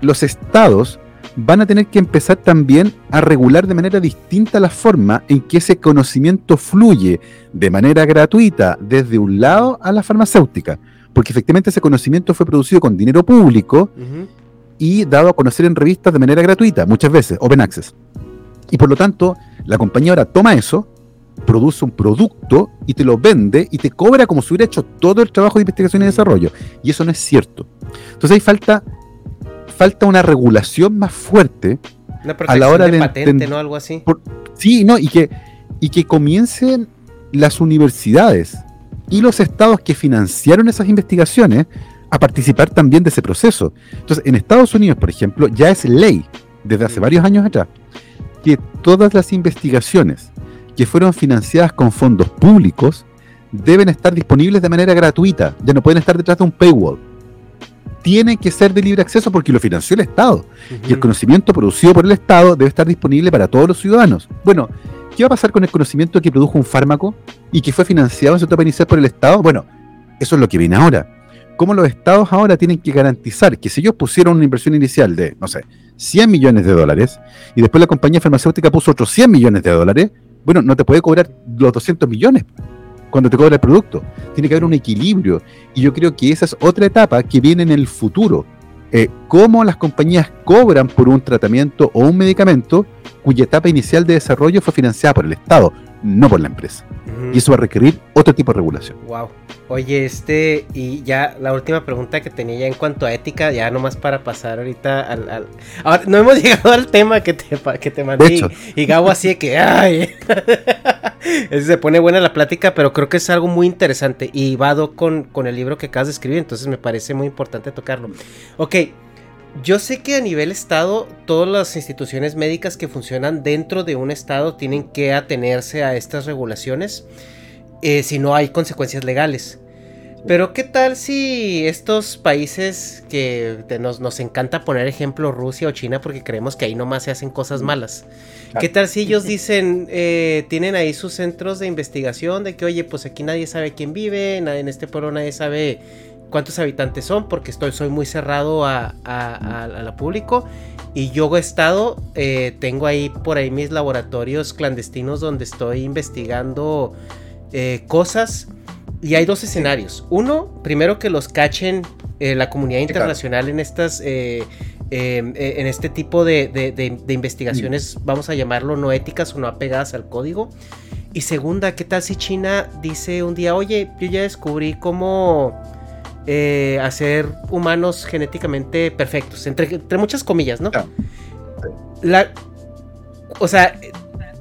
los estados van a tener que empezar también a regular de manera distinta la forma en que ese conocimiento fluye de manera gratuita desde un lado a la farmacéutica, porque efectivamente ese conocimiento fue producido con dinero público y dado a conocer en revistas de manera gratuita, muchas veces, open access. Y por lo tanto, la compañía ahora toma eso, produce un producto y te lo vende y te cobra como si hubiera hecho todo el trabajo de investigación y desarrollo. Y eso no es cierto. Entonces ahí falta, falta una regulación más fuerte a la hora de, patente, ¿no? Algo así. sí, no, y que, y que comiencen las universidades y los estados que financiaron esas investigaciones a participar también de ese proceso. Entonces, en Estados Unidos, por ejemplo, ya es ley desde hace varios años atrás que todas las investigaciones que fueron financiadas con fondos públicos deben estar disponibles de manera gratuita, ya no pueden estar detrás de un paywall. Tienen que ser de libre acceso porque lo financió el Estado. Y el conocimiento producido por el Estado debe estar disponible para todos los ciudadanos. Bueno, ¿qué va a pasar con el conocimiento que produjo un fármaco y que fue financiado en su etapa inicial por el Estado? Bueno, eso es lo que viene ahora cómo los estados ahora tienen que garantizar que si ellos pusieron una inversión inicial de, no sé, 100 millones de dólares y después la compañía farmacéutica puso otros 100 millones de dólares, bueno, no te puede cobrar los 200 millones cuando te cobra el producto. Tiene que haber un equilibrio. Y yo creo que esa es otra etapa que viene en el futuro. Eh, cómo las compañías cobran por un tratamiento o un medicamento cuya etapa inicial de desarrollo fue financiada por el Estado, no por la empresa. Y eso va a requerir otro tipo de regulación. Wow. Oye, este, y ya la última pregunta que tenía ya en cuanto a ética, ya nomás para pasar ahorita al. Ahora, no hemos [LAUGHS] llegado al tema que te, que te mandé. Y, Gabo así de que, ay. [LAUGHS] se pone buena la plática, pero creo que es algo muy interesante. Y vado con, con el libro que acabas de escribir, entonces me parece muy importante tocarlo. Ok. Yo sé que a nivel estado, todas las instituciones médicas que funcionan dentro de un estado tienen que atenerse a estas regulaciones eh, si no hay consecuencias legales. Pero ¿qué tal si estos países que nos, nos, encanta poner ejemplo Rusia o China porque creemos que ahí nomás se hacen cosas malas? ¿Qué tal si ellos dicen, eh, tienen ahí sus centros de investigación de que, oye, pues aquí nadie sabe quién vive, en este pueblo nadie sabe cuántos habitantes son porque estoy, soy muy cerrado a, a, público. Y yo he estado, eh, tengo ahí por ahí mis laboratorios clandestinos donde estoy investigando eh, cosas. Y hay dos escenarios. Uno, primero que los cachen eh, la comunidad internacional en estas... en este tipo de, de, investigaciones, mm. vamos a llamarlo no éticas o no apegadas al código. Y segunda, ¿qué tal si China dice un día, oye, yo ya descubrí cómo eh, hacer humanos genéticamente perfectos, entre, entre muchas comillas, ¿no? La, o sea,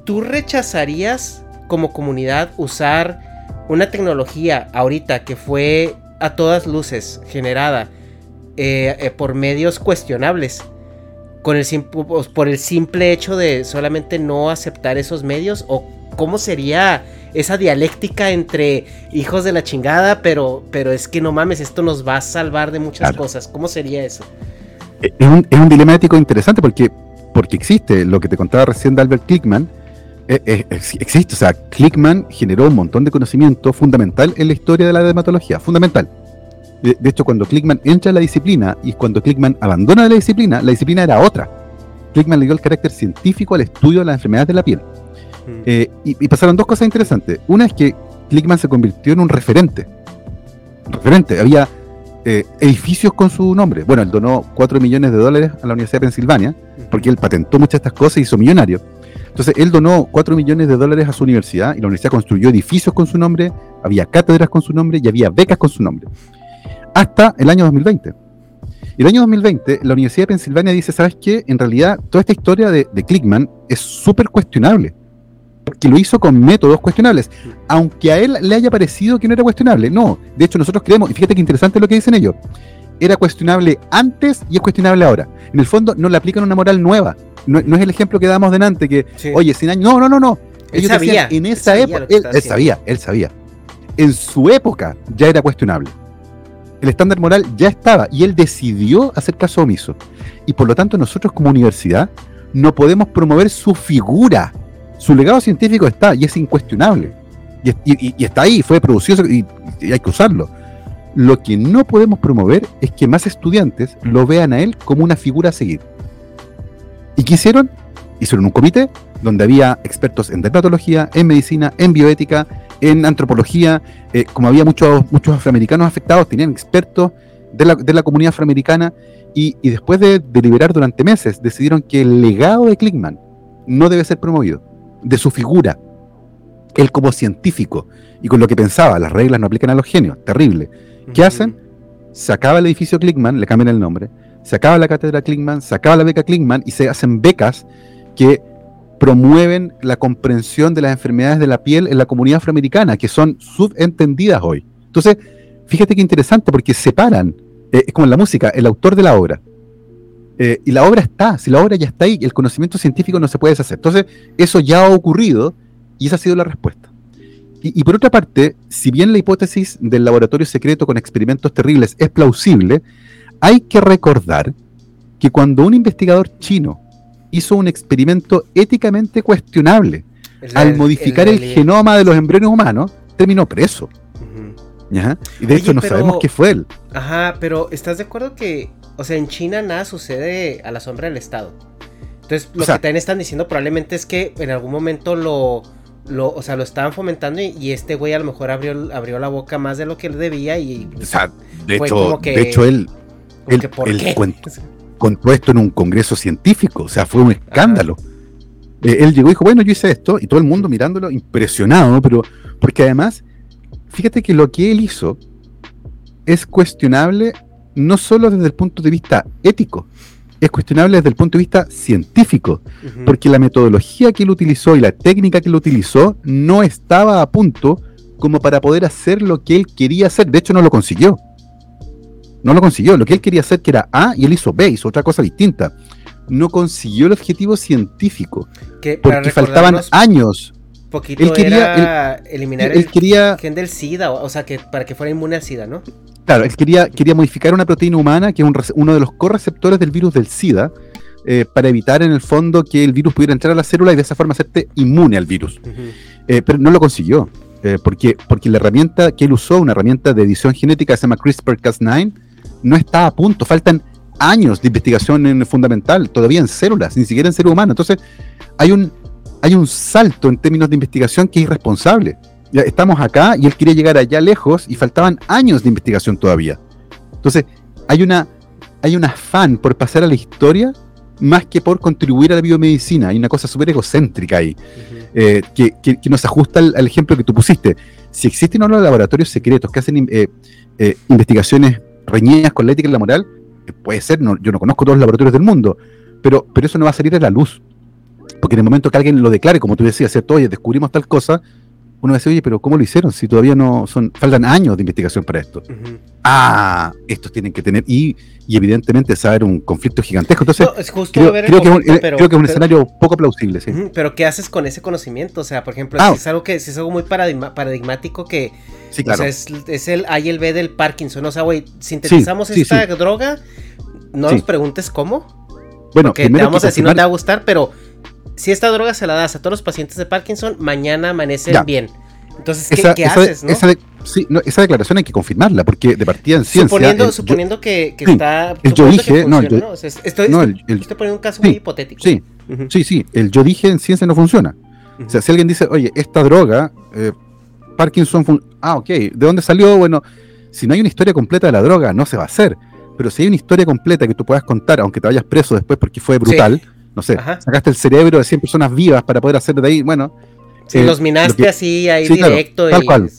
¿tú rechazarías como comunidad usar una tecnología ahorita que fue a todas luces generada eh, eh, por medios cuestionables? Con el por el simple hecho de solamente no aceptar esos medios o cómo sería esa dialéctica entre hijos de la chingada, pero, pero es que no mames, esto nos va a salvar de muchas cosas. ¿Cómo sería eso? Eh, es un, es un dilema ético interesante porque, porque existe lo que te contaba recién de Albert Klickman. Eh, eh, existe, o sea, Klickman generó un montón de conocimiento fundamental en la historia de la dermatología, fundamental. De, hecho, cuando Klickman entra a la disciplina y cuando Klickman abandona la disciplina, la disciplina era otra. Klickman le dio el carácter científico al estudio de las enfermedades de la piel. Eh, y, pasaron dos cosas interesantes. Una es que Clickman se convirtió en un referente. referente. Había eh, edificios con su nombre. Bueno, él donó 4 millones de dólares a la Universidad de Pensilvania, porque él patentó muchas de estas cosas y hizo millonario. Entonces, él donó 4 millones de dólares a su universidad y la universidad construyó edificios con su nombre, había cátedras con su nombre y había becas con su nombre. Hasta el año 2020. Y el año 2020, la Universidad de Pensilvania dice, ¿sabes qué? En realidad, toda esta historia de, de Clickman es súper cuestionable porque lo hizo con métodos cuestionables, aunque a él le haya parecido que no era cuestionable. No, de hecho nosotros creemos, y fíjate que interesante lo que dicen ellos, era cuestionable antes y es cuestionable ahora. En el fondo no le aplican una moral nueva. No, es el ejemplo que damos delante, que, oye, sin años, no, no, no, no. Ellos él sabía, en esa época, él, sabía, él sabía. En su época ya era cuestionable. El estándar moral ya estaba y él decidió hacer caso omiso. Y por lo tanto nosotros como universidad no podemos promover su figura su legado científico está y es incuestionable. Y, está ahí, fue producido y, hay que usarlo. Lo que no podemos promover es que más estudiantes lo vean a él como una figura a seguir. ¿Y qué hicieron? Hicieron un comité donde había expertos en dermatología, en medicina, en bioética, en antropología. Eh, como había muchos, muchos afroamericanos afectados, tenían expertos de la, comunidad afroamericana. Y, y después de deliberar durante meses, decidieron que el legado de Klickman no debe ser promovido de su figura. Él como científico y con lo que pensaba, las reglas no aplican a los genios, terrible. ¿Qué hacen? Se acaba el edificio Klickman, le cambian el nombre, se acaba la cátedra Klickman, se acaba la beca Klickman y se hacen becas que promueven la comprensión de las enfermedades de la piel en la comunidad afroamericana, que son subentendidas hoy. Entonces, fíjate qué interesante, porque separan, eh, es como en la música, el autor de la obra. Eh, y la obra está, si la obra ya está ahí, el conocimiento científico no se puede deshacer. Entonces, eso ya ha ocurrido y esa ha sido la respuesta. Y, por otra parte, si bien la hipótesis del laboratorio secreto con experimentos terribles es plausible, hay que recordar que cuando un investigador chino hizo un experimento éticamente cuestionable al modificar el, genoma de los embriones humanos, terminó preso. Y de hecho no sabemos qué fue él. Ajá, pero ¿estás de acuerdo que, o sea, en China nada sucede a la sombra del Estado? Entonces, lo que también están diciendo probablemente es que en algún momento lo, lo o sea, lo estaban fomentando y, este güey a lo mejor abrió, abrió la boca más de lo que él debía y... O sea, de, hecho, de hecho, él, él, él [LAUGHS] contó, esto en un congreso científico, o sea, fue un escándalo. Eh, él llegó y dijo, bueno, yo hice esto, y todo el mundo mirándolo impresionado, pero porque además fíjate que lo que él hizo es cuestionable no solo desde el punto de vista ético, es cuestionable desde el punto de vista científico, porque la metodología que él utilizó y la técnica que él utilizó no estaba a punto como para poder hacer lo que él quería hacer. De hecho, no lo consiguió. No lo consiguió. Lo que él quería hacer que era A y él hizo B, hizo otra cosa distinta. No consiguió el objetivo científico. porque faltaban años poquito él quería eliminar el gen del SIDA, o, sea, que para que fuera inmune al SIDA, ¿no? Claro, él quería, quería modificar una proteína humana que es uno de los correceptores del virus del SIDA eh, para evitar en el fondo que el virus pudiera entrar a la célula y de esa forma hacerte inmune al virus. Eh, pero no lo consiguió, eh, porque, porque la herramienta que él usó, una herramienta de edición genética que se llama CRISPR-Cas9, no está a punto, faltan años de investigación fundamental, todavía en células, ni siquiera en ser humano. Entonces, hay un, hay un salto en términos de investigación que es irresponsable. Ya estamos acá y él quería llegar allá lejos y faltaban años de investigación todavía. Entonces, hay una hay un afán por pasar a la historia más que por contribuir a la biomedicina. Hay una cosa súper egocéntrica ahí, eh, que, que, nos ajusta al, ejemplo que tú pusiste. Si existen los laboratorios secretos que hacen eh, eh, investigaciones reñidas con la ética y la moral, puede ser, yo no conozco todos los laboratorios del mundo, pero, pero eso no va a salir a la luz. Porque en el momento que alguien lo declare, como tú decías, ¿cierto? Oye, descubrimos tal cosa, uno dice, oye, pero ¿cómo lo hicieron? Si todavía no son, faltan años de investigación para esto. Ah, estos tienen que tener, y, y evidentemente saber un conflicto gigantesco. Entonces, creo, que es un, escenario poco plausible, sí. pero ¿qué haces con ese conocimiento? O sea, por ejemplo, si ah. es algo que si es algo muy paradigmático que sí, claro. es, es, el A y el B del Parkinson. O sea, güey, sintetizamos esta droga, no nos preguntes cómo. Bueno, que te vamos a decir no te va a gustar, pero si esta droga se la das a todos los pacientes de Parkinson, mañana amanecen bien. Entonces, ¿qué, haces? Esa, declaración hay que confirmarla, porque de partida en ciencia. Suponiendo, suponiendo que, está. El yo dije, no, estoy, poniendo un caso muy hipotético. Sí, sí, sí. El yo dije en ciencia no funciona. O sea, si alguien dice, oye, esta droga, eh, Parkinson. Ah, ok. ¿De dónde salió? Bueno, si no hay una historia completa de la droga, no se va a hacer. Pero si hay una historia completa que tú puedas contar, aunque te vayas preso después porque fue brutal no sé, sacaste el cerebro de 100 personas vivas para poder hacer de ahí, bueno. Si eh, los minaste así ahí directo. tal cual.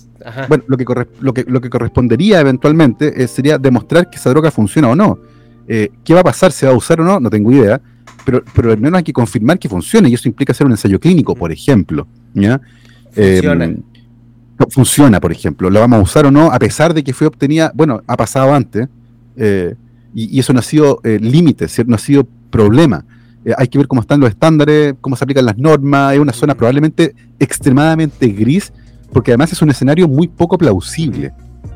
Bueno, lo que, lo, que, lo que correspondería eventualmente eh, sería demostrar que esa droga funciona o no. Eh, ¿Qué va a pasar? ¿Se va a usar o no? No tengo idea. Pero, pero al menos hay que confirmar que funcione y eso implica hacer un ensayo clínico, por ejemplo. ¿ya? Funciona. Em, funciona, por ejemplo. ¿Lo vamos a usar o no? A pesar de que fue obtenida, bueno, ha pasado antes, y, y, eso no ha sido límite, no ha sido problema. Eh, hay que ver cómo están los estándares, cómo se aplican las normas, es una zona probablemente extremadamente gris, porque además es un escenario muy poco plausible.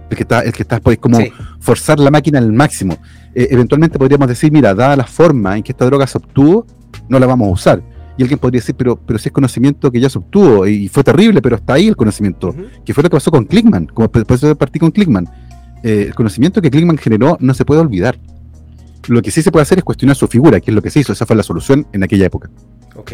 El que está, el que está pues, como forzar la máquina al máximo. Eh, eventualmente podríamos decir, mira, dada la forma en que esta droga se obtuvo, no la vamos a usar. Y alguien podría decir, pero, pero si es conocimiento que ya se obtuvo y fue terrible, pero está ahí el conocimiento, que fue lo que pasó con Clickman, como por eso partí con Clickman. Eh, el conocimiento que Clickman generó no se puede olvidar. Lo que sí se puede hacer es cuestionar su figura, que es lo que se hizo. Esa fue la solución en aquella época. Ok.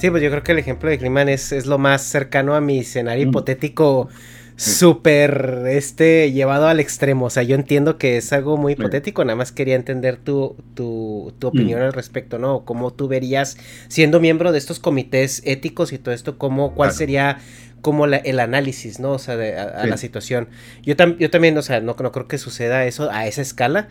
Sí, pues yo creo que el ejemplo de Kliman es, es lo más cercano a mi escenario mm. hipotético súper este llevado al extremo. O sea, yo entiendo que es algo muy hipotético, nada más quería entender tu, tu, tu opinión mm. al respecto, ¿no? Cómo tú verías, siendo miembro de estos comités éticos y todo esto, cómo, cuál sería como el análisis, ¿no? O sea, de, a, la situación. Yo, yo también, o sea, no, no creo que suceda eso a esa escala,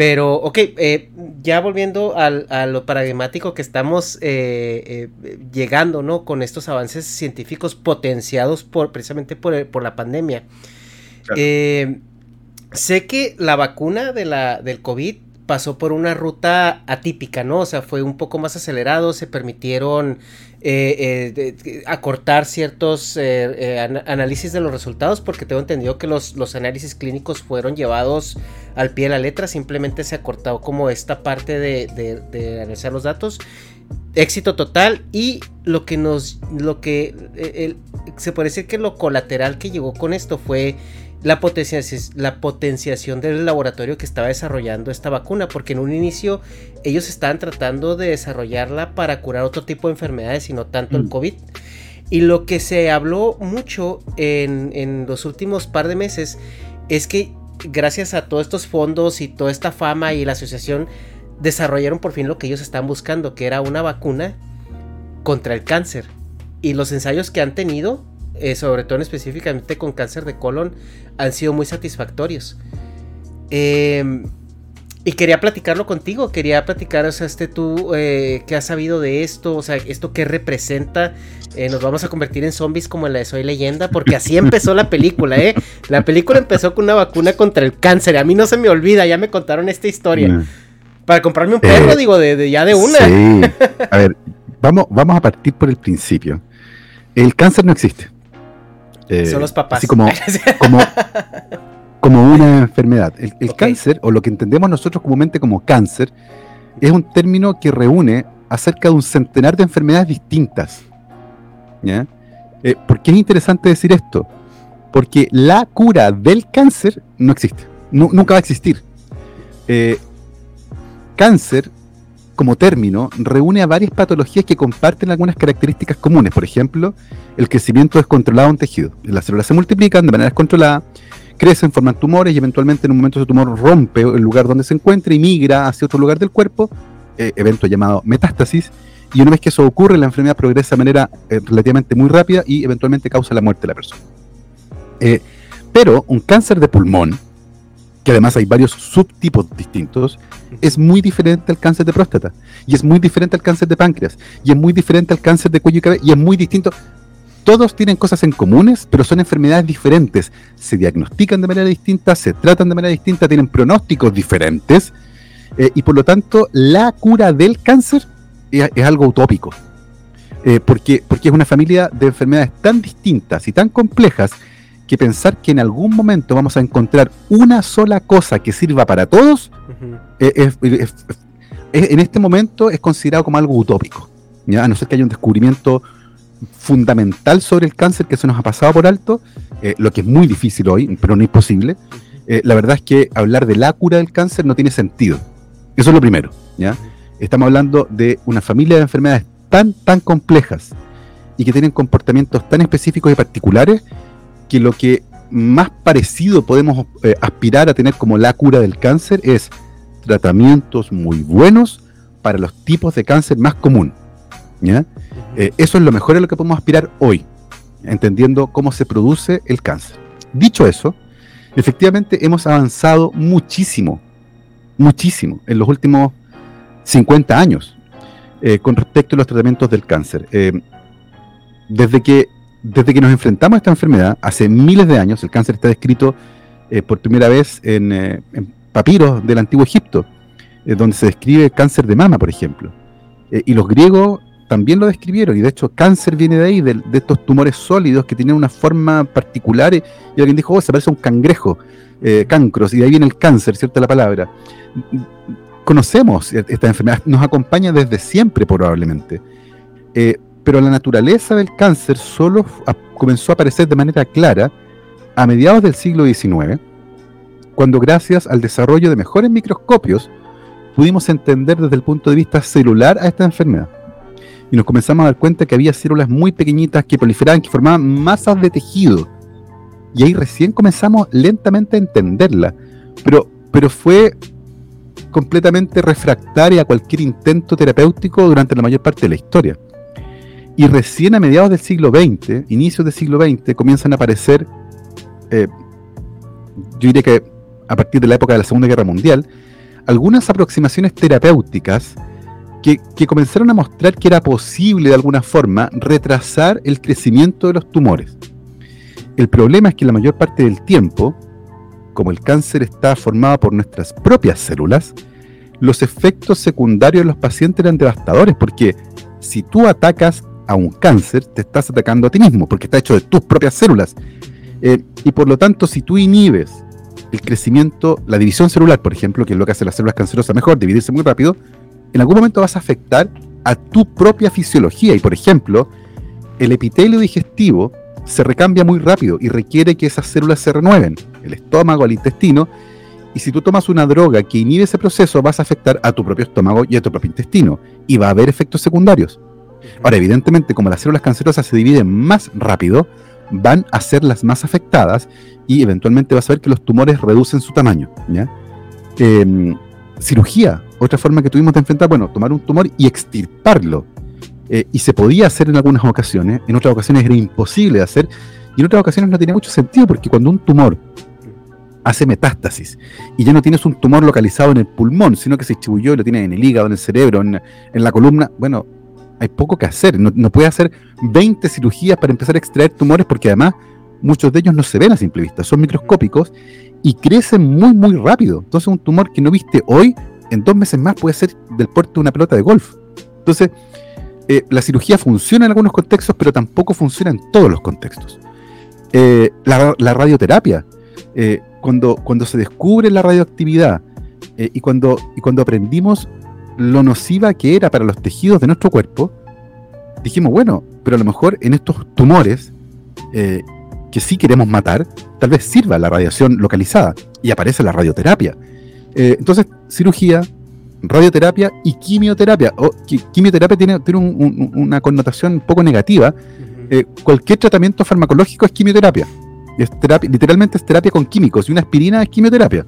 pero, ok, eh, ya volviendo al, a lo paradigmático que estamos eh, eh, llegando, ¿no? Con estos avances científicos potenciados por, precisamente por, por la pandemia. sé que la vacuna de la, del COVID pasó por una ruta atípica, ¿no? O sea, fue un poco más acelerado, se permitieron eh, eh, acortar ciertos eh, análisis de los resultados, porque tengo entendido que los, los, análisis clínicos fueron llevados al pie de la letra, simplemente se acortó como esta parte de, de, analizar los datos. Éxito total y lo que nos, lo que se puede decir que lo colateral que llegó con esto fue la, la potenciación del laboratorio que estaba desarrollando esta vacuna, porque en un inicio ellos estaban tratando de desarrollarla para curar otro tipo de enfermedades y no tanto el mm. COVID. Y lo que se habló mucho en, en los últimos par de meses es que gracias a todos estos fondos y toda esta fama y la asociación desarrollaron por fin lo que ellos están buscando, que era una vacuna contra el cáncer. Y los ensayos que han tenido eh, sobre todo específicamente con cáncer de colon, han sido muy satisfactorios. Em, y quería platicarlo contigo, quería platicar, o sea, este tú, eh, ¿qué has sabido de esto? O sea, ¿esto qué representa? Eh, nos vamos a convertir en zombies como en la de Soy Leyenda, porque así [LAUGHS] empezó la película, ¿eh? La película empezó con una vacuna contra el cáncer, a mí no se me olvida, ya me contaron esta historia. Para comprarme un perro, digo, de, ya de una. Sí. [LAUGHS] A ver, vamos, vamos a partir por el principio. El cáncer no existe. Eh, Son los papás. Así como, [LAUGHS] como, una [LAUGHS] enfermedad. El, cáncer, o lo que entendemos nosotros comúnmente como cáncer, es un término que reúne acerca de un centenar de enfermedades distintas. ¿ya? Eh, ¿Por qué es interesante decir esto? Porque la cura del cáncer no existe. nunca va a existir. Eh, cáncer como término reúne a varias patologías que comparten algunas características comunes. Por ejemplo, el crecimiento descontrolado en tejido. Las células se multiplican de manera descontrolada, crecen, forman tumores y eventualmente en un momento ese tumor rompe el lugar donde se encuentra y migra hacia otro lugar del cuerpo, eh, evento llamado metástasis. Y una vez que eso ocurre, la enfermedad progresa de manera eh, relativamente muy rápida y eventualmente causa la muerte de la persona. Eh, pero un cáncer de pulmón, que además hay varios subtipos distintos, es muy diferente al cáncer de próstata, y es muy diferente al cáncer de páncreas, y es muy diferente al cáncer de cuello y cabeza, y es muy distinto. Todos tienen cosas en comunes, pero son enfermedades diferentes. Se diagnostican de manera distinta, se tratan de manera distinta, tienen pronósticos diferentes, eh, y por lo tanto la cura del cáncer es, algo utópico. Eh, porque, porque es una familia de enfermedades tan distintas y tan complejas que pensar que en algún momento vamos a encontrar una sola cosa que sirva para todos, eh, en este momento es considerado como algo utópico. ¿ya? A no ser que haya un descubrimiento fundamental sobre el cáncer que se nos ha pasado por alto, eh, lo que es muy difícil hoy, pero no imposible. Eh, la verdad es que hablar de la cura del cáncer no tiene sentido. Eso es lo primero. ¿ya? Estamos hablando de una familia de enfermedades tan, tan complejas y que tienen comportamientos tan específicos y particulares que lo que más parecido podemos eh, aspirar a tener como la cura del cáncer es tratamientos muy buenos para los tipos de cáncer más común. ¿ya? Eh, eso es lo mejor a lo que podemos aspirar hoy, entendiendo cómo se produce el cáncer. Dicho eso, efectivamente hemos avanzado muchísimo, muchísimo en los últimos 50 años eh, con respecto a los tratamientos del cáncer. desde que desde que nos enfrentamos a esta enfermedad, hace miles de años, el cáncer está descrito eh, por primera vez en, eh, papiros del antiguo Egipto, eh, donde se describe cáncer de mama, por ejemplo. y los griegos también lo describieron, y de hecho cáncer viene de ahí, de, estos tumores sólidos que tienen una forma particular, y, alguien dijo, oh, se parece a un cangrejo, cancros, y de ahí viene el cáncer, ¿cierta la palabra? Conocemos esta enfermedad, nos acompaña desde siempre probablemente pero la naturaleza del cáncer solo comenzó a aparecer de manera clara a mediados del siglo XIX, cuando gracias al desarrollo de mejores microscopios pudimos entender desde el punto de vista celular a esta enfermedad. Y nos comenzamos a dar cuenta que había células muy pequeñitas que proliferaban, que formaban masas de tejido. Y ahí recién comenzamos lentamente a entenderla. Pero, pero fue completamente refractaria a cualquier intento terapéutico durante la mayor parte de la historia. Y recién a mediados del siglo XX, inicios del siglo XX, comienzan a aparecer, eh, yo diría que a partir de la época de la Segunda Guerra Mundial, algunas aproximaciones terapéuticas que, comenzaron a mostrar que era posible de alguna forma retrasar el crecimiento de los tumores. El problema es que la mayor parte del tiempo, como el cáncer está formado por nuestras propias células, los efectos secundarios de los pacientes eran devastadores porque si tú atacas a un cáncer, te estás atacando a ti mismo, porque está hecho de tus propias células. Eh, y por lo tanto, si tú inhibes el crecimiento, la división celular, por ejemplo, que es lo que hace las células cancerosas mejor, dividirse muy rápido, en algún momento vas a afectar a tu propia fisiología. Y por ejemplo, el epitelio digestivo se recambia muy rápido y requiere que esas células se renueven, el estómago, el intestino, y si tú tomas una droga que inhibe ese proceso, vas a afectar a tu propio estómago y a tu propio intestino, y va a haber efectos secundarios. Ahora, evidentemente, como las células cancerosas se dividen más rápido, van a ser las más afectadas y eventualmente vas a ver que los tumores reducen su tamaño. Em, cirugía, otra forma que tuvimos de enfrentar, bueno, tomar un tumor y extirparlo. Eh, y se podía hacer en algunas ocasiones, en otras ocasiones era imposible de hacer, y en otras ocasiones no tenía mucho sentido, porque cuando un tumor hace metástasis y ya no tienes un tumor localizado en el pulmón, sino que se distribuyó y lo tienes en el hígado, en el cerebro, en, la columna, bueno, hay poco que hacer. No, no puedes hacer 20 cirugías para empezar a extraer tumores porque además muchos de ellos no se ven a simple vista, son microscópicos y crecen muy, muy rápido. Entonces un tumor que no viste hoy, en dos meses más puede ser del puerto de una pelota de golf. Entonces, eh, la cirugía funciona en algunos contextos, pero tampoco funciona en todos los contextos. Eh, la, radioterapia, eh, cuando, cuando se descubre la radioactividad y, cuando, y cuando aprendimos lo nociva que era para los tejidos de nuestro cuerpo, dijimos, bueno, pero a lo mejor en estos tumores que sí queremos matar, tal vez sirva la radiación localizada y aparece la radioterapia. entonces, cirugía, radioterapia y quimioterapia. O, quimioterapia tiene, tiene una connotación un poco negativa. Eh, cualquier tratamiento farmacológico es quimioterapia. Es terapia, literalmente es terapia con químicos y una aspirina es quimioterapia.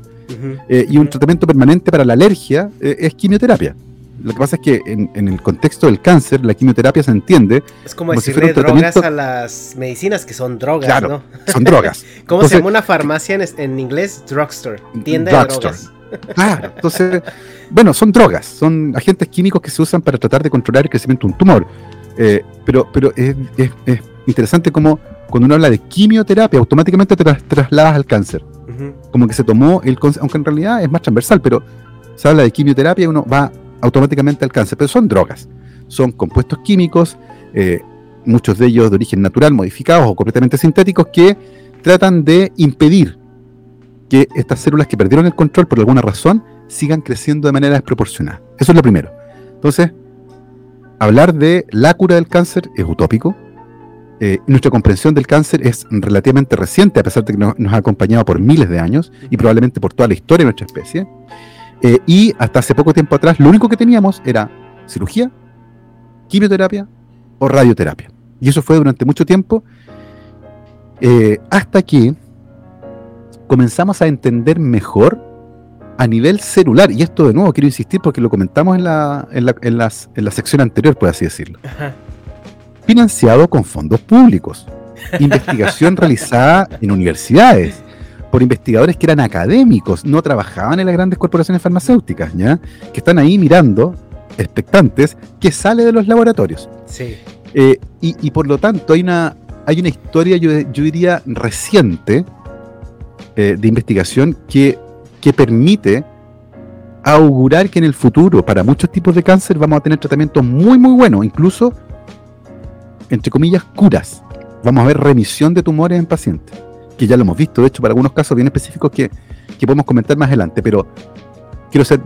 Eh, y un tratamiento permanente para la alergia eh, es quimioterapia. Lo que pasa es que en, el contexto del cáncer, la quimioterapia se entiende. Es como, decirle drogas a las medicinas, que son drogas, claro, Son drogas. [LAUGHS] ¿Cómo se llama una farmacia en, en inglés? Drugstore. Tienda de drogas. Claro, entonces, bueno, son drogas, son agentes químicos que se usan para tratar de controlar el crecimiento de un tumor. Eh, pero pero es, interesante como cuando uno habla de quimioterapia, automáticamente te trasladas al cáncer. Como que se tomó el aunque en realidad es más transversal, pero se habla de quimioterapia y uno va automáticamente al cáncer. Pero son drogas, son compuestos químicos, eh, muchos de ellos de origen natural, modificados o completamente sintéticos, que tratan de impedir que estas células que perdieron el control por alguna razón sigan creciendo de manera desproporcionada. Eso es lo primero. Entonces, hablar de la cura del cáncer es utópico. Eh, nuestra comprensión del cáncer es relativamente reciente, a pesar de que nos, ha acompañado por miles de años y probablemente por toda la historia de nuestra especie. Eh, y hasta hace poco tiempo atrás, lo único que teníamos era cirugía, quimioterapia o radioterapia. Y eso fue durante mucho tiempo, eh, hasta que comenzamos a entender mejor a nivel celular, y esto de nuevo quiero insistir porque lo comentamos en la, en la, en las, en la sección anterior, por así decirlo, financiado con fondos públicos, investigación [LAUGHS] realizada en universidades, por investigadores que eran académicos, no trabajaban en las grandes corporaciones farmacéuticas, ¿ya? que están ahí mirando, expectantes, que sale de los laboratorios. Sí. Eh, y, y, por lo tanto hay una, hay una historia, yo, yo diría, reciente, eh, de investigación que, que permite augurar que en el futuro, para muchos tipos de cáncer, vamos a tener tratamientos muy, muy buenos, incluso, entre comillas, curas. Vamos a ver remisión de tumores en pacientes, que ya lo hemos visto, de hecho, para algunos casos bien específicos que, que podemos comentar más adelante, pero quiero ser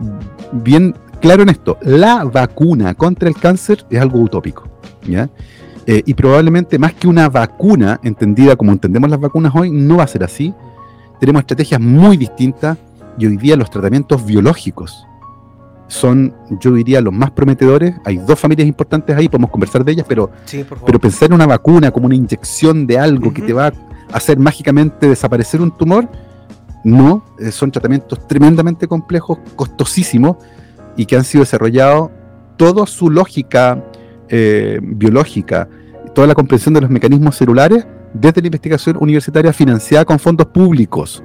bien claro en esto, la vacuna contra el cáncer es algo utópico, ¿ya? Eh, y probablemente más que una vacuna, entendida como entendemos las vacunas hoy, no va a ser así, tenemos estrategias muy distintas y hoy día los tratamientos biológicos son, yo diría, los más prometedores. Hay dos familias importantes ahí, podemos conversar de ellas, pero, pero pensar en una vacuna como una inyección de algo que te va a hacer mágicamente desaparecer un tumor, no, eh, son tratamientos tremendamente complejos, costosísimos y que han sido desarrollados toda su lógica eh, biológica, toda la comprensión de los mecanismos celulares desde la investigación universitaria financiada con fondos públicos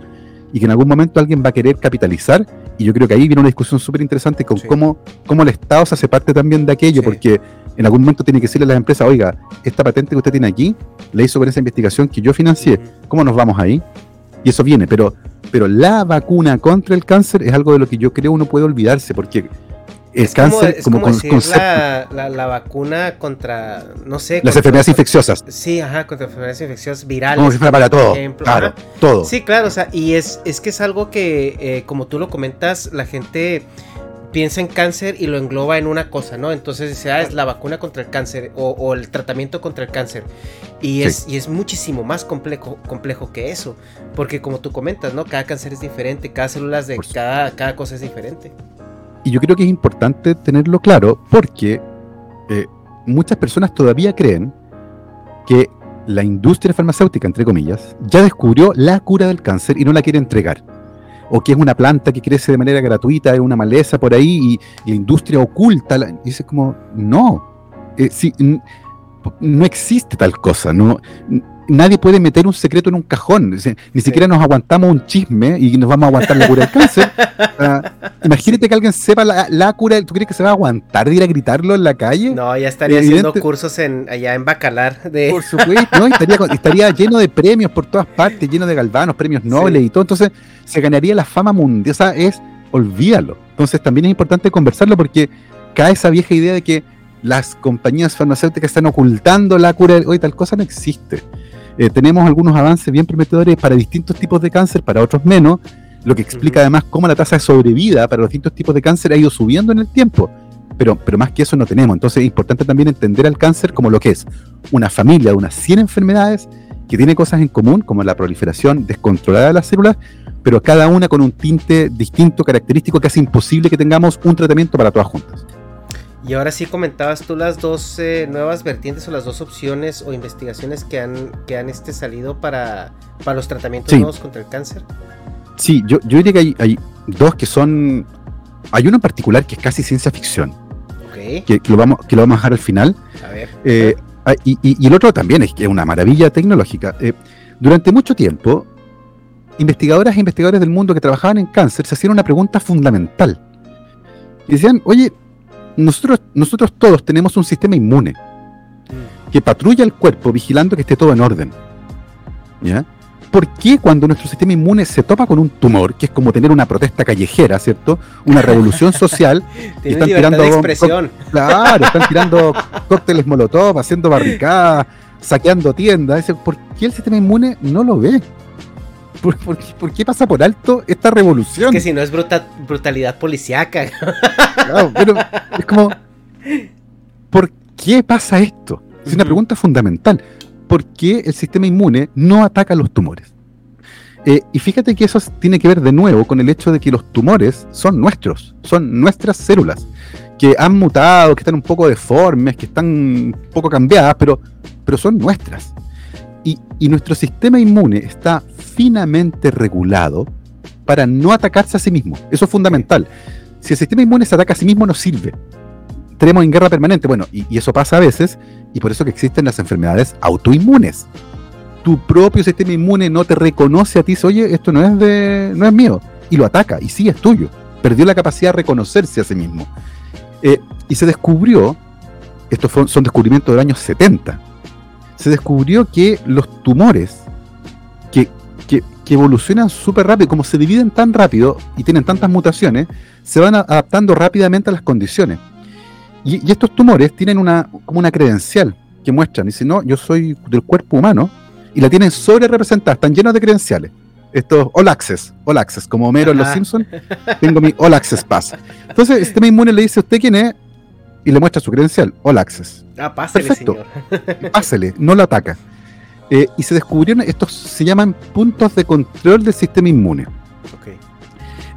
y que en algún momento alguien va a querer capitalizar. Y yo creo que ahí viene una discusión súper interesante con cómo, cómo el Estado se hace parte también de aquello, porque en algún momento tiene que decirle a las empresas, oiga, esta patente que usted tiene aquí, la hizo con esa investigación que yo financié, ¿cómo nos vamos ahí? Y eso viene, pero, pero la vacuna contra el cáncer es algo de lo que yo creo uno puede olvidarse, porque el es cáncer como, como, la, vacuna contra, no sé. Las enfermedades infecciosas. Sí, ajá, contra enfermedades infecciosas virales. Como si fuera para todo. Claro, todo. Sí, claro, o sea, y es, es que es algo que, eh, como tú lo comentas, la gente piensa en cáncer y lo engloba en una cosa, ¿no? Entonces dice, ah, es la vacuna contra el cáncer o, el tratamiento contra el cáncer. Y es, y es muchísimo más complejo, complejo que eso. Porque como tú comentas, ¿no? Cada cáncer es diferente, cada célula de cada, cada cosa es diferente. Y yo creo que es importante tenerlo claro porque eh, muchas personas todavía creen que la industria farmacéutica, entre comillas, ya descubrió la cura del cáncer y no la quiere entregar o que es una planta que crece de manera gratuita, es una maleza por ahí y, la industria oculta. y dice como, no, eh, no existe tal cosa, no, nadie puede meter un secreto en un cajón. Ni siquiera nos aguantamos un chisme y nos vamos a aguantar la cura del cáncer. [LAUGHS] imagínate que alguien sepa la, cura. ¿Tú crees que se va a aguantar de ir a gritarlo en la calle? No, ya estaría haciendo cursos en, allá en Bacalar. De... Por supuesto, ¿no? estaría, lleno de premios por todas partes, lleno de galvanos, premios nobles y todo. Entonces se ganaría la fama mundial. O sea, es, olvídalo. Entonces también es importante conversarlo porque cae esa vieja idea de que las compañías farmacéuticas están ocultando la cura. Hoy tal cosa no existe. Eh, tenemos algunos avances bien prometedores para distintos tipos de cáncer, para otros menos, lo que explica además cómo la tasa de sobrevida para los distintos tipos de cáncer ha ido subiendo en el tiempo. Pero, pero más que eso no tenemos. Entonces es importante también entender al cáncer como lo que es una familia de unas 100 enfermedades que tiene cosas en común, como la proliferación descontrolada de las células, pero cada una con un tinte distinto, característico, que hace imposible que tengamos un tratamiento para todas juntas. Y ahora sí comentabas tú las dos eh, nuevas vertientes o las dos opciones o investigaciones que han, que han este, salido para, para los tratamientos nuevos contra el cáncer. Sí, yo, yo diría que hay, dos que son... Hay uno en particular que es casi ciencia ficción. Okay. Que, lo vamos, que lo vamos a dejar al final. A ver. Eh, ah, y, y, el otro también es que es una maravilla tecnológica. Eh, durante mucho tiempo, investigadoras e investigadores del mundo que trabajaban en cáncer se hacían una pregunta fundamental. Y decían, oye, nosotros, nosotros todos tenemos un sistema inmune que patrulla el cuerpo vigilando que esté todo en orden. ¿Ya? ¿Por qué cuando nuestro sistema inmune se topa con un tumor, que es como tener una protesta callejera, ¿cierto? Una revolución social, [LAUGHS] y están tirando expresión. Claro, están tirando [LAUGHS] cócteles molotov, haciendo barricadas, saqueando tiendas. ¿Por qué el sistema inmune no lo ve? ¿Por, qué, pasa por alto esta revolución? Es que si no es brutalidad policíaca. pero es como, ¿por qué pasa esto? Es una pregunta fundamental. ¿Por qué el sistema inmune no ataca los tumores? Eh, y fíjate que eso tiene que ver de nuevo con el hecho de que los tumores son nuestros, son nuestras células, que han mutado, que están un poco deformes, que están un poco cambiadas, pero, pero son nuestras. Y, nuestro sistema inmune está finamente regulado para no atacarse a sí mismo. Eso es fundamental. Si el sistema inmune se ataca a sí mismo, no sirve. Tenemos en guerra permanente. Bueno, y, eso pasa a veces, y por eso que existen las enfermedades autoinmunes. Tu propio sistema inmune no te reconoce a ti, oye, esto no es de, no es mío, y lo ataca, y sí es tuyo. Perdió la capacidad de reconocerse a sí mismo. Eh, y se descubrió, estos son descubrimientos del año 70, se descubrió que los tumores que, evolucionan súper rápido, como se dividen tan rápido y tienen tantas mutaciones, se van adaptando rápidamente a las condiciones. Y, estos tumores tienen una, como una credencial que muestran, y si no, yo soy del cuerpo humano, y la tienen sobre representada, están llenos de credenciales. Estos All Access, All Access, como Homero en Los Simpsons, tengo mi All Access Pass. Entonces, el sistema inmune le dice a usted quién es, y le muestra su credencial, All Access. Ah, pásele, Perfecto. Señor. [LAUGHS] pásele, no lo ataca. Eh, y se descubrieron, estos se llaman puntos de control del sistema inmune. Okay.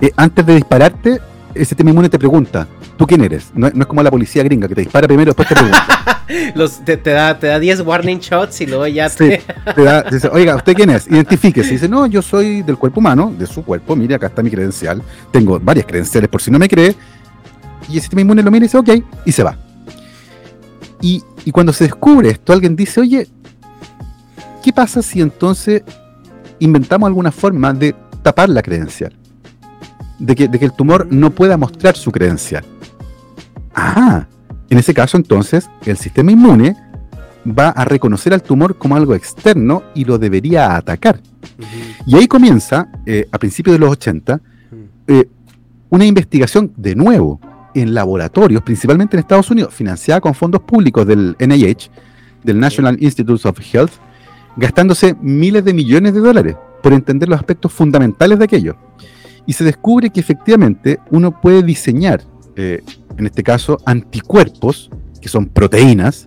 Eh, antes de dispararte, el sistema inmune te pregunta, ¿tú quién eres? No, es como la policía gringa, que te dispara primero y después te pregunta. [LAUGHS] Los, te, da, te da 10 warning shots y luego ya te... te da, [LAUGHS] dice, oiga, ¿usted quién es? Identifíquese. Dice, no, yo soy del cuerpo humano, de su cuerpo, mire, acá está mi credencial. Tengo varias credenciales, por si no me cree y el sistema inmune lo mira y dice, ok, y se va. Y, cuando se descubre esto, alguien dice, oye, ¿qué pasa si entonces inventamos alguna forma de tapar la credencial? De que, de que el tumor no pueda mostrar su credencial. Ah, en ese caso entonces el sistema inmune va a reconocer al tumor como algo externo y lo debería atacar. Y ahí comienza, eh, a principios de los 80, eh, una investigación de nuevo en laboratorios, principalmente en Estados Unidos, financiada con fondos públicos del NIH, del National Institutes of Health, gastándose miles de millones de dólares por entender los aspectos fundamentales de aquello. Y se descubre que efectivamente uno puede diseñar eh, en este caso, anticuerpos, que son proteínas.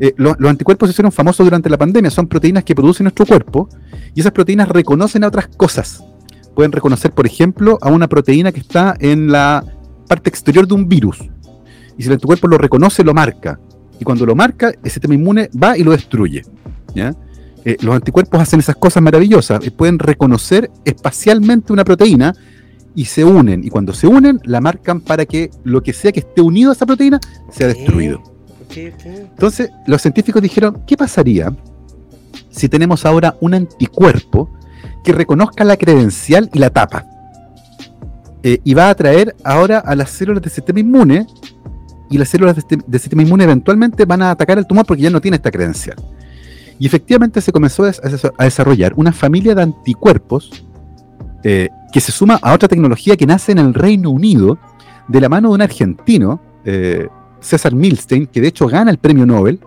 Eh, los anticuerpos se hicieron famosos durante la pandemia, son proteínas que produce nuestro cuerpo y esas proteínas reconocen a otras cosas. Pueden reconocer, por ejemplo, a una proteína que está en la parte exterior de un virus. Y si el anticuerpo lo reconoce, lo marca. Y cuando lo marca, el sistema inmune va y lo destruye. ¿ya? Eh, los anticuerpos hacen esas cosas maravillosas. pueden reconocer espacialmente una proteína y se unen. Y cuando se unen, la marcan para que lo que sea que esté unido a esa proteína sea destruido. Entonces, los científicos dijeron, ¿qué pasaría si tenemos ahora un anticuerpo que reconozca la credencial y la tapa? Eh, y va a atraer ahora a las células del sistema inmune y las células del sistema inmune eventualmente van a atacar el tumor porque ya no tiene esta credencial. Y efectivamente se comenzó a desarrollar una familia de anticuerpos eh, que se suma a otra tecnología que nace en el Reino Unido de la mano de un argentino, eh, César Milstein, que de hecho gana el premio Nobel.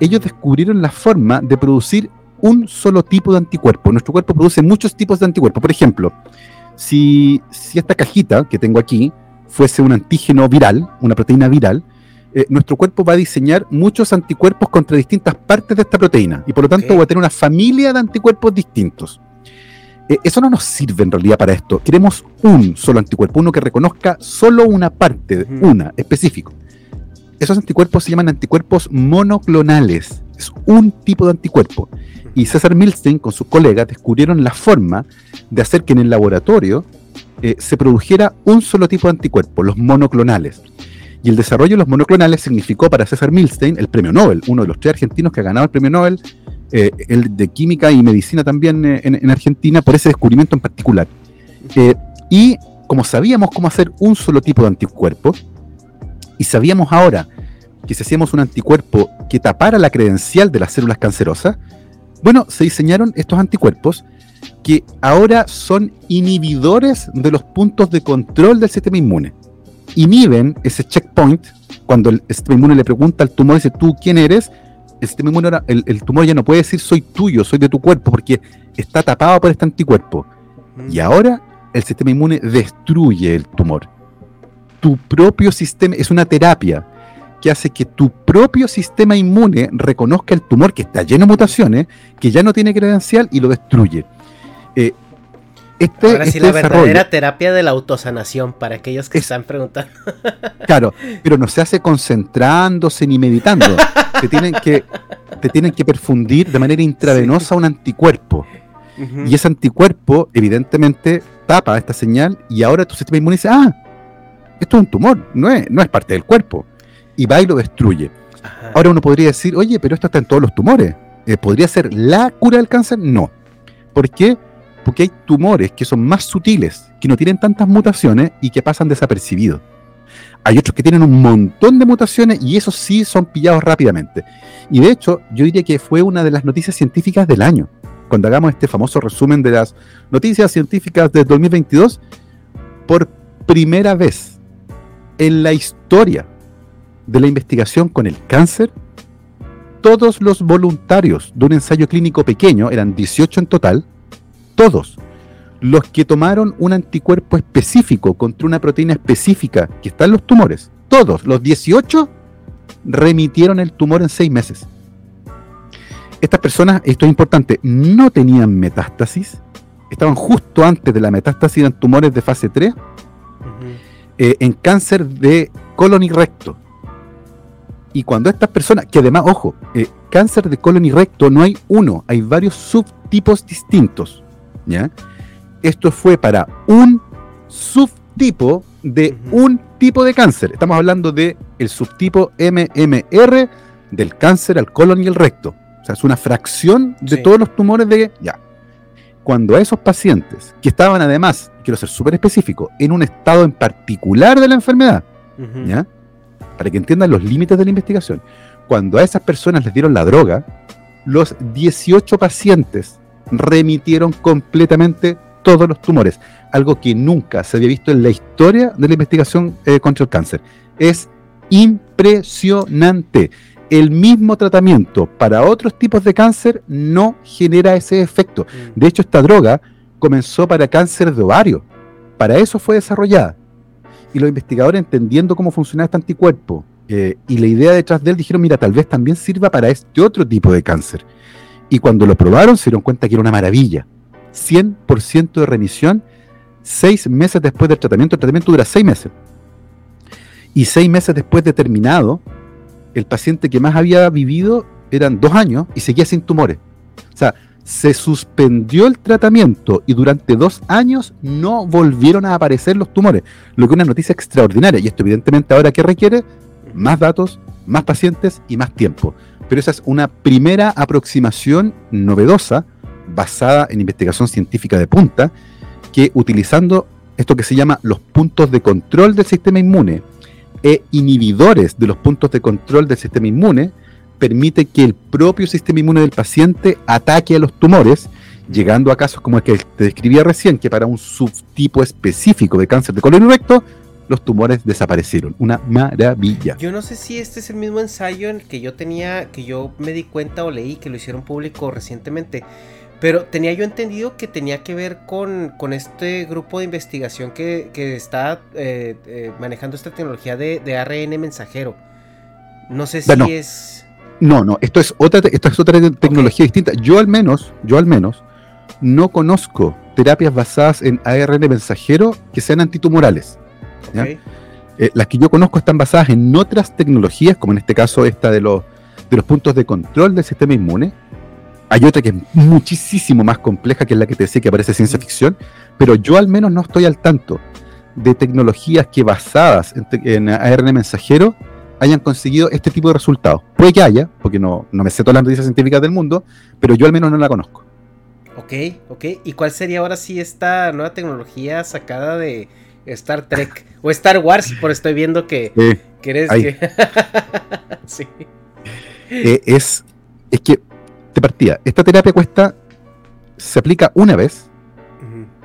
Ellos descubrieron la forma de producir un solo tipo de anticuerpo. Nuestro cuerpo produce muchos tipos de anticuerpos. Por ejemplo, si, si esta cajita que tengo aquí fuese un antígeno viral, una proteína viral, eh, nuestro cuerpo va a diseñar muchos anticuerpos contra distintas partes de esta proteína y por lo tanto va a tener una familia de anticuerpos distintos. Eh, eso no nos sirve en realidad para esto. Queremos un solo anticuerpo, uno que reconozca solo una parte, una, específico. Esos anticuerpos se llaman anticuerpos monoclonales. Es un tipo de anticuerpo. Y César Milstein con sus colegas descubrieron la forma de hacer que en el laboratorio eh, se produjera un solo tipo de anticuerpo, los monoclonales. Y el desarrollo de los monoclonales significó para César Milstein el premio Nobel, uno de los tres argentinos que ha ganado el premio Nobel, eh, el de química y medicina también eh, en, Argentina, por ese descubrimiento en particular. Y como sabíamos cómo hacer un solo tipo de anticuerpo, y sabíamos ahora que si hacíamos un anticuerpo que tapara la credencial de las células cancerosas, bueno, se diseñaron estos anticuerpos que ahora son inhibidores de los puntos de control del sistema inmune inhiben ese checkpoint cuando el sistema inmune le pregunta al tumor, dice, ¿tú quién eres? El sistema inmune, el, tumor ya no puede decir, soy tuyo, soy de tu cuerpo, porque está tapado por este anticuerpo. Y ahora el sistema inmune destruye el tumor. Tu propio sistema, es una terapia que hace que tu propio sistema inmune reconozca el tumor que está lleno de mutaciones, que ya no tiene credencial y lo destruye. Eh, este, Ahora sí, este la verdadera terapia de la autosanación, para aquellos que están preguntando. [LAUGHS] Claro, pero no se hace concentrándose ni meditando. te, tienen que, te tienen que perfundir de manera intravenosa un anticuerpo. Y ese anticuerpo, evidentemente, tapa esta señal y ahora tu sistema inmune dice, ah, esto es un tumor, no es, no es parte del cuerpo. Y va y lo destruye. Ahora uno podría decir, oye, pero esto está en todos los tumores. Eh, ¿Podría ser la cura del cáncer? No. ¿Por qué? porque hay tumores que son más sutiles, que no tienen tantas mutaciones y que pasan desapercibidos. Hay otros que tienen un montón de mutaciones y esos sí son pillados rápidamente. Y de hecho, yo diría que fue una de las noticias científicas del año. Cuando hagamos este famoso resumen de las noticias científicas de 2022, por primera vez en la historia de la investigación con el cáncer, todos los voluntarios de un ensayo clínico pequeño, eran 18 en total, todos los que tomaron un anticuerpo específico contra una proteína específica que está en los tumores, todos, los 18, remitieron el tumor en seis meses. Estas personas, esto es importante, no tenían metástasis, estaban justo antes de la metástasis en tumores de fase 3, eh, en cáncer de colon y recto. Y cuando estas personas, que además, ojo, eh, cáncer de colon y recto no hay uno, hay varios subtipos distintos. Esto fue para un subtipo de un tipo de cáncer. Estamos hablando de el subtipo MMR del cáncer al colon y el recto. O sea, es una fracción de todos los tumores de... Ya. Cuando a esos pacientes, que estaban además, quiero ser súper específico, en un estado en particular de la enfermedad, ¿ya? Para que entiendan los límites de la investigación. Cuando a esas personas les dieron la droga, los 18 pacientes remitieron completamente todos los tumores, algo que nunca se había visto en la historia de la investigación eh, contra el cáncer. Es impresionante. El mismo tratamiento para otros tipos de cáncer no genera ese efecto. Mm. De hecho, esta droga comenzó para cáncer de ovario. Para eso fue desarrollada. Y los investigadores entendiendo cómo funcionaba este anticuerpo eh, y la idea detrás de él dijeron, mira, tal vez también sirva para este otro tipo de cáncer. Y cuando lo probaron se dieron cuenta que era una maravilla. 100% de remisión seis meses después del tratamiento. El tratamiento dura seis meses. Y seis meses después de terminado, el paciente que más había vivido eran dos años y seguía sin tumores. O sea, se suspendió el tratamiento y durante dos años no volvieron a aparecer los tumores, lo que es una noticia extraordinaria. Y esto evidentemente ahora que requiere más datos, más pacientes y más tiempo. Pero esa es una primera aproximación novedosa basada en investigación científica de punta que utilizando esto que se llama los puntos de control del sistema inmune e inhibidores de los puntos de control del sistema inmune, permite que el propio sistema inmune del paciente ataque a los tumores, llegando a casos como el que te describía recién, que para un subtipo específico de cáncer de colon y recto, los tumores desaparecieron. Una maravilla. Yo no sé si este es el mismo ensayo en el que yo tenía, que yo me di cuenta o leí que lo hicieron público recientemente pero tenía yo entendido que tenía que ver con, este grupo de investigación que, está eh, eh, manejando esta tecnología de, ARN mensajero. No sé si es. No, no, esto es otra, esto es otra tecnología distinta. Yo al menos, yo al menos, no conozco terapias basadas en ARN mensajero que sean antitumorales. Eh, las que yo conozco están basadas en otras tecnologías, como en este caso esta de los, de los puntos de control del sistema inmune, hay otra que es muchísimo más compleja, que es la que te decía que parece ciencia ficción, pero yo al menos no estoy al tanto de tecnologías que basadas en, ARN mensajero hayan conseguido este tipo de resultados. Puede que haya, porque no, no me sé todas las noticias científicas del mundo, pero yo al menos no la conozco. Ok, ok. ¿Y cuál sería ahora sí esta nueva tecnología sacada de Star Trek o Star Wars? Por estoy viendo que, eres... [LAUGHS] sí. Eh, es, es que de partida, esta terapia cuesta, se aplica una vez,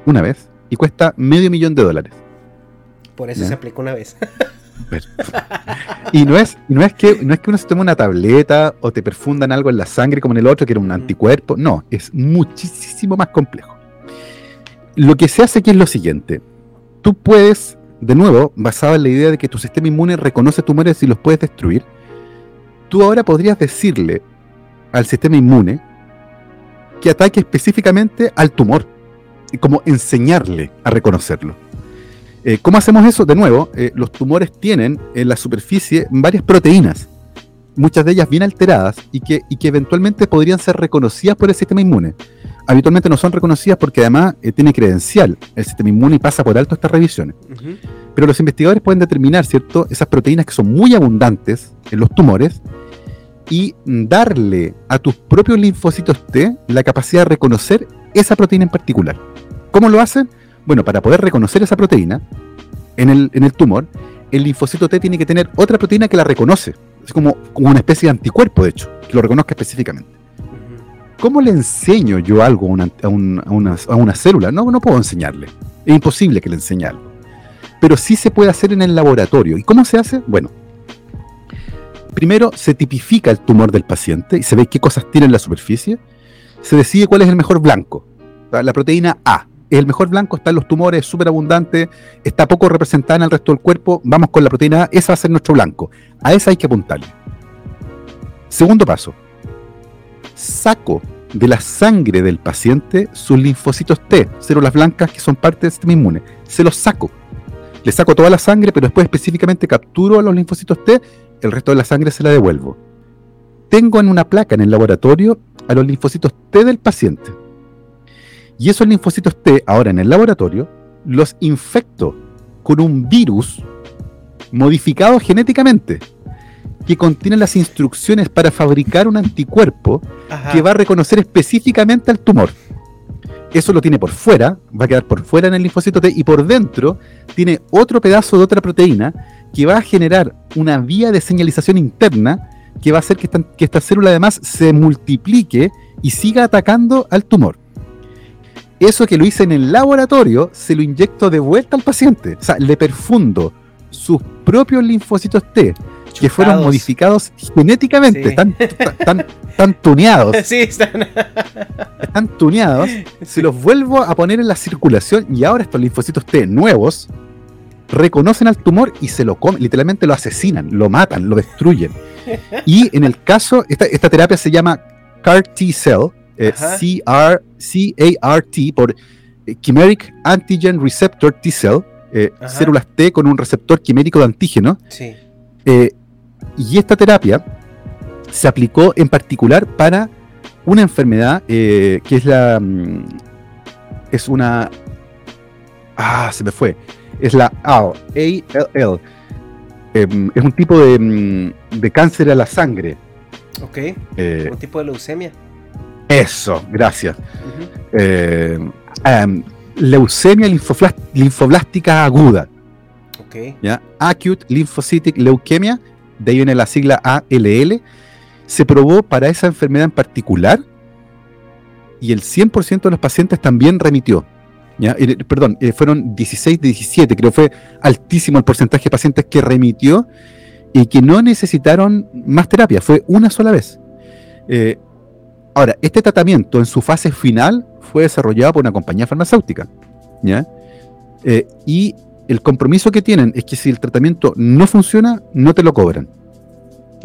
una vez, y cuesta medio millón de dólares. Por eso se aplica una vez. [LAUGHS] y no es, no es que no es que uno se tome una tableta o te perfundan algo en la sangre como en el otro, que era un anticuerpo. No, es muchísimo más complejo. Lo que se hace aquí es lo siguiente. Tú puedes, de nuevo, basado en la idea de que tu sistema inmune reconoce tumores y los puedes destruir, tú ahora podrías decirle al sistema inmune que ataque específicamente al tumor, y como enseñarle a reconocerlo. Eh, ¿Cómo hacemos eso? De nuevo, eh, los tumores tienen en la superficie varias proteínas, muchas de ellas bien alteradas y que, y que eventualmente podrían ser reconocidas por el sistema inmune. Habitualmente no son reconocidas porque además eh, tiene credencial el sistema inmune y pasa por alto estas revisiones. Pero los investigadores pueden determinar, ¿cierto?, esas proteínas que son muy abundantes en los tumores y darle a tus propios linfocitos T la capacidad de reconocer esa proteína en particular. ¿Cómo lo hacen? Bueno, para poder reconocer esa proteína en el, en el tumor, el linfocito T tiene que tener otra proteína que la reconoce. Es como, como una especie de anticuerpo, de hecho, que lo reconozca específicamente. ¿Cómo le enseño yo algo a una, a, una, a una, célula? No, no puedo enseñarle. Es imposible que le enseñe algo. Pero sí se puede hacer en el laboratorio. ¿Y cómo se hace? Bueno, primero se tipifica el tumor del paciente y se ve qué cosas tiene en la superficie. Se decide cuál es el mejor blanco. La proteína A. El mejor blanco, está en los tumores, súper abundante, está poco representada en el resto del cuerpo. Vamos con la proteína A, esa va a ser nuestro blanco. A esa hay que apuntarle. Segundo paso. Saco de la sangre del paciente sus linfocitos T, células blancas que son parte del sistema inmune. Se los saco. Le saco toda la sangre, pero después específicamente capturo a los linfocitos T el resto de la sangre se la devuelvo. Tengo en una placa en el laboratorio a los linfocitos T del paciente. Y esos linfocitos T, ahora en el laboratorio, los infecto con un virus modificado genéticamente que contiene las instrucciones para fabricar un anticuerpo que va a reconocer específicamente al tumor. Eso lo tiene por fuera, va a quedar por fuera en el linfocito T y por dentro tiene otro pedazo de otra proteína que va a generar una vía de señalización interna que va a hacer que esta, célula además se multiplique y siga atacando al tumor. Eso que lo hice en el laboratorio, se lo inyecto de vuelta al paciente. O sea, le perfundo sus propios linfocitos T, que fueron modificados genéticamente, están, tuneados. [LAUGHS] Sí, están... están tuneados. Se los vuelvo a poner en la circulación y ahora estos linfocitos T nuevos reconocen al tumor y se lo comen, literalmente lo asesinan, lo matan, lo destruyen. Y en el caso, esta, terapia se llama CAR T Eh, C-A-R-T por eh, Chimeric Antigen Receptor T Cell, eh, células T con un receptor quimérico de antígeno. y esta terapia se aplicó en particular para una enfermedad que es la. Mm, es una. Ah, se me fue es la ALL. ALL. Em, es un tipo de, mm, de, cáncer a la sangre. Ok. Eh, un tipo de leucemia. Eso, gracias. Eh, em, leucemia linfoblástica aguda. ¿ya? Acute Lymphocytic Leukemia, de ahí viene la sigla ALL. Se probó para esa enfermedad en particular y el 100% de los pacientes también remitió. perdón, eh, fueron 16 de 17, creo que fue altísimo el porcentaje de pacientes que remitió y que no necesitaron más terapia, fue una sola vez. Eh, ahora, este tratamiento en su fase final fue desarrollado por una compañía farmacéutica. ¿ya? Eh, y el compromiso que tienen es que si el tratamiento no funciona, no te lo cobran.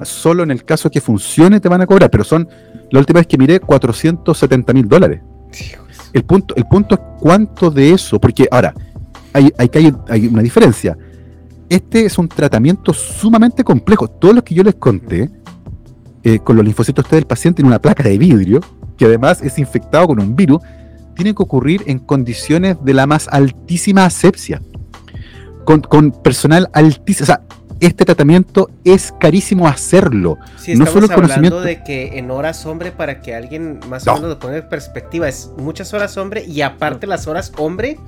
Solo en el caso que funcione te van a cobrar, pero son, la última vez que miré, 470 mil dólares. El punto, el punto es cuánto de eso, porque ahora, hay, hay, hay una diferencia. Este es un tratamiento sumamente complejo. Todo lo que yo les conté, eh, con los linfocitos T del paciente en una placa de vidrio, que además es infectado con un virus, tiene que ocurrir en condiciones de la más altísima asepsia. Con, con personal altísimo. O sea, este tratamiento es carísimo hacerlo. Sí, no solo el conocimiento de que en horas hombre, para que alguien más o menos lo ponga en perspectiva, es muchas horas hombre y aparte las horas hombre,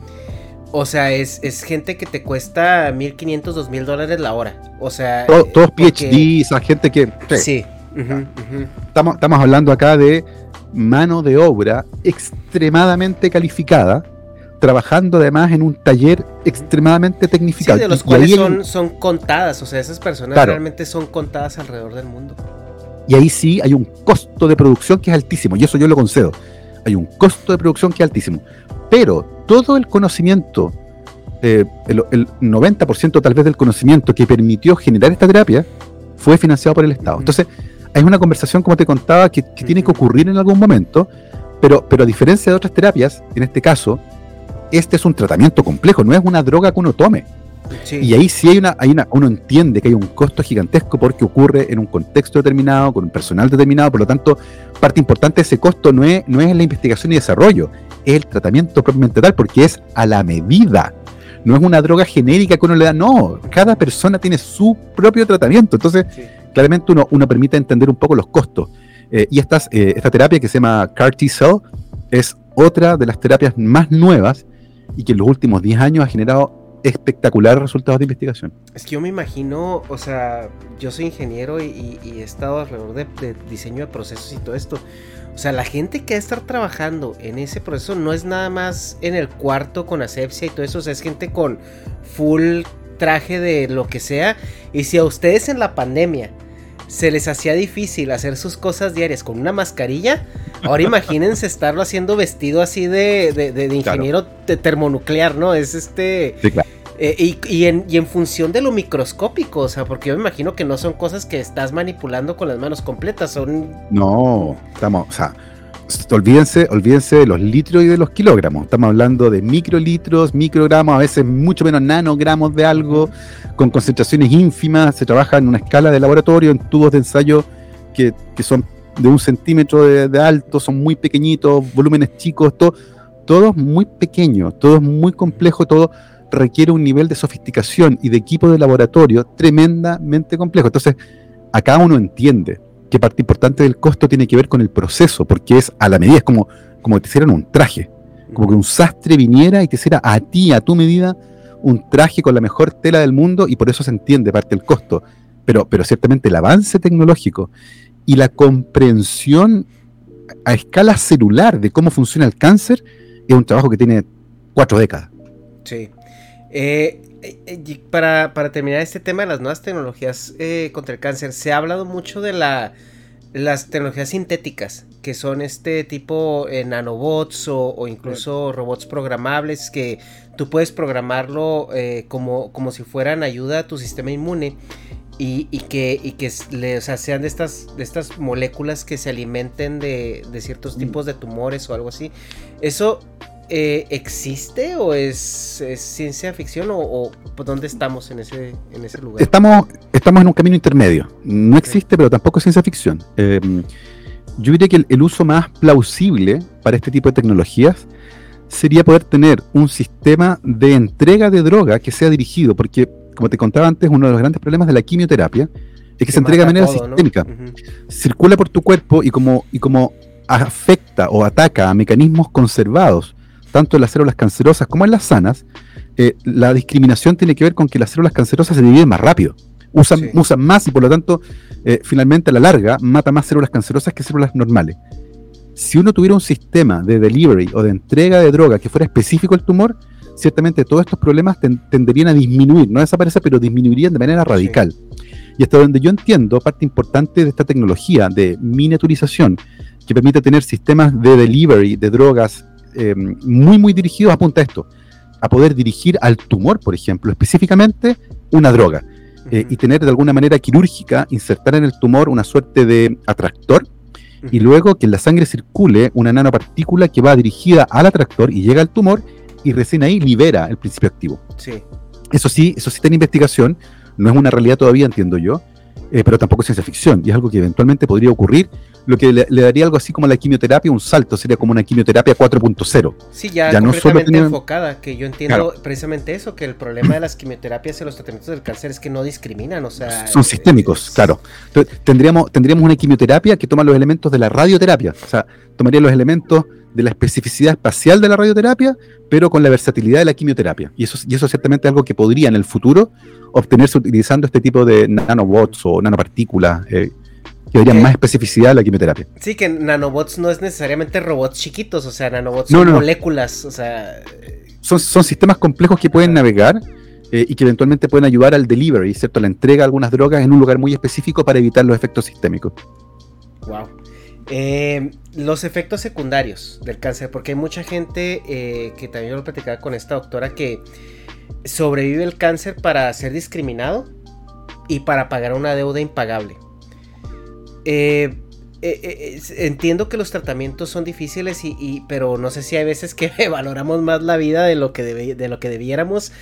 o sea, es, es gente que te cuesta 1500, 2000 dólares la hora. O sea, todos PhD, esa gente que. Sí. Estamos, estamos hablando acá de mano de obra extremadamente calificada trabajando además en un taller extremadamente tecnificado. Sí, de los cuales son, son, contadas, o sea, esas personas realmente son contadas alrededor del mundo. Y ahí sí hay un costo de producción que es altísimo, y eso yo lo concedo. Hay un costo de producción que es altísimo. Pero todo el conocimiento, eh, el, 90% tal vez del conocimiento que permitió generar esta terapia, fue financiado por el Estado. Entonces, es una conversación, como te contaba, que, tiene que ocurrir en algún momento, pero, pero a diferencia de otras terapias, en este caso, este es un tratamiento complejo, no es una droga que uno tome. Y ahí sí hay una, hay una, uno entiende que hay un costo gigantesco porque ocurre en un contexto determinado, con un personal determinado, por lo tanto, parte importante de ese costo no es, no es la investigación y desarrollo, es el tratamiento propiamente tal, porque es a la medida. No es una droga genérica que uno le da, no, cada persona tiene su propio tratamiento. Entonces, claramente uno, uno permite entender un poco los costos. Eh, y eh, esta terapia que se llama CAR T-Cell es otra de las terapias más nuevas y que en los últimos 10 años ha generado espectaculares resultados de investigación. Es que yo me imagino, o sea, yo soy ingeniero y, he estado alrededor de, diseño de procesos y todo esto. O sea, la gente que va a estar trabajando en ese proceso no es nada más en el cuarto con asepsia y todo eso, o sea, es gente con full traje de lo que sea. Y si a ustedes en la pandemia se les hacía difícil hacer sus cosas diarias con una mascarilla, ahora [LAUGHS] imagínense estarlo haciendo vestido así de, de, ingeniero termonuclear, ¿no? Es este... Eh, y, y, en, y, en, función de lo microscópico, o sea, porque yo me imagino que no son cosas que estás manipulando con las manos completas, son... No, estamos, o sea, olvídense, olvídense de los litros y de los kilogramos. Estamos hablando de microlitros, microgramos, a veces mucho menos nanogramos de algo, con concentraciones ínfimas. Se trabaja en una escala de laboratorio, en tubos de ensayo que, son de un centímetro de, alto, son muy pequeñitos, volúmenes chicos, todo, todo muy pequeño, todo es muy complejo, todo requiere un nivel de sofisticación y de equipo de laboratorio tremendamente complejo. Entonces, acá uno entiende que parte importante del costo tiene que ver con el proceso, porque es a la medida, es como, como te hicieran un traje, como que un sastre viniera y te hiciera a ti, a tu medida, un traje con la mejor tela del mundo y por eso se entiende parte del costo. Pero, pero ciertamente el avance tecnológico y la comprensión a escala celular de cómo funciona el cáncer es un trabajo que tiene cuatro décadas. Sí. Eh, eh, para, terminar este tema de las nuevas tecnologías eh, contra el cáncer, se ha hablado mucho de la las tecnologías sintéticas, que son este tipo eh, nanobots o, incluso robots programables que tú puedes programarlo eh, como, como si fueran ayuda a tu sistema inmune y, que, y que sean de estas, de estas moléculas que se alimenten de, de ciertos mm. tipos de tumores o algo así. Eso eh, existe o es, ciencia ficción o, dónde estamos en ese, en ese lugar? Estamos, estamos en un camino intermedio. No existe, pero tampoco es ciencia ficción. Em, yo diría que el, uso más plausible para este tipo de tecnologías sería poder tener un sistema de entrega de droga que sea dirigido, porque como te contaba antes, uno de los grandes problemas de la quimioterapia es que, se entrega de manera sistémica. Circula por tu cuerpo y como, y como afecta o ataca a mecanismos conservados tanto en las células cancerosas como en las sanas, eh, la discriminación tiene que ver con que las células cancerosas se dividen más rápido, usan, usan más y por lo tanto, eh, finalmente a la larga, mata más células cancerosas que células normales. Si uno tuviera un sistema de delivery o de entrega de droga que fuera específico al tumor, ciertamente todos estos problemas tenderían a disminuir, no a desaparecer, pero disminuirían de manera radical. Y hasta donde yo entiendo, parte importante de esta tecnología de miniaturización, que permite tener sistemas de delivery de drogas eh, muy, muy dirigidos apunta a esto, a poder dirigir al tumor, por ejemplo, específicamente una droga, eh, y tener de alguna manera quirúrgica, insertar en el tumor una suerte de atractor, y luego que en la sangre circule una nanopartícula que va dirigida al atractor y llega al tumor, y recién ahí libera el principio activo. Sí. Eso sí, eso sí está en investigación, no es una realidad todavía, entiendo yo, eh, pero tampoco es ciencia ficción, y es algo que eventualmente podría ocurrir lo que le, daría algo así como la quimioterapia un salto, sería como una quimioterapia 4.0. Sí, ya, completamente enfocada, que yo entiendo precisamente eso, que el problema de las quimioterapias y los tratamientos del cáncer es que no discriminan, o sea... Son sistémicos, claro. tendríamos, tendríamos una quimioterapia que toma los elementos de la radioterapia, o sea, tomaría los elementos de la especificidad espacial de la radioterapia, pero con la versatilidad de la quimioterapia. Y eso, y eso es ciertamente algo que podría en el futuro obtenerse utilizando este tipo de nanobots o nanopartículas eh, que darían más especificidad a la quimioterapia. Sí, que nanobots no es necesariamente robots chiquitos, o sea, nanobots son moléculas, o sea... Son, son sistemas complejos que pueden navegar eh, y que eventualmente pueden ayudar al delivery, ¿cierto? La entrega de algunas drogas en un lugar muy específico para evitar los efectos sistémicos. Wow. Eh, los efectos secundarios del cáncer, porque hay mucha gente eh, que también lo platicaba con esta doctora que sobrevive el cáncer para ser discriminado y para pagar una deuda impagable. Eh, eh, eh, entiendo que los tratamientos son difíciles, y, pero no sé si hay veces que [LAUGHS] valoramos más la vida de lo que, de lo que debiéramos.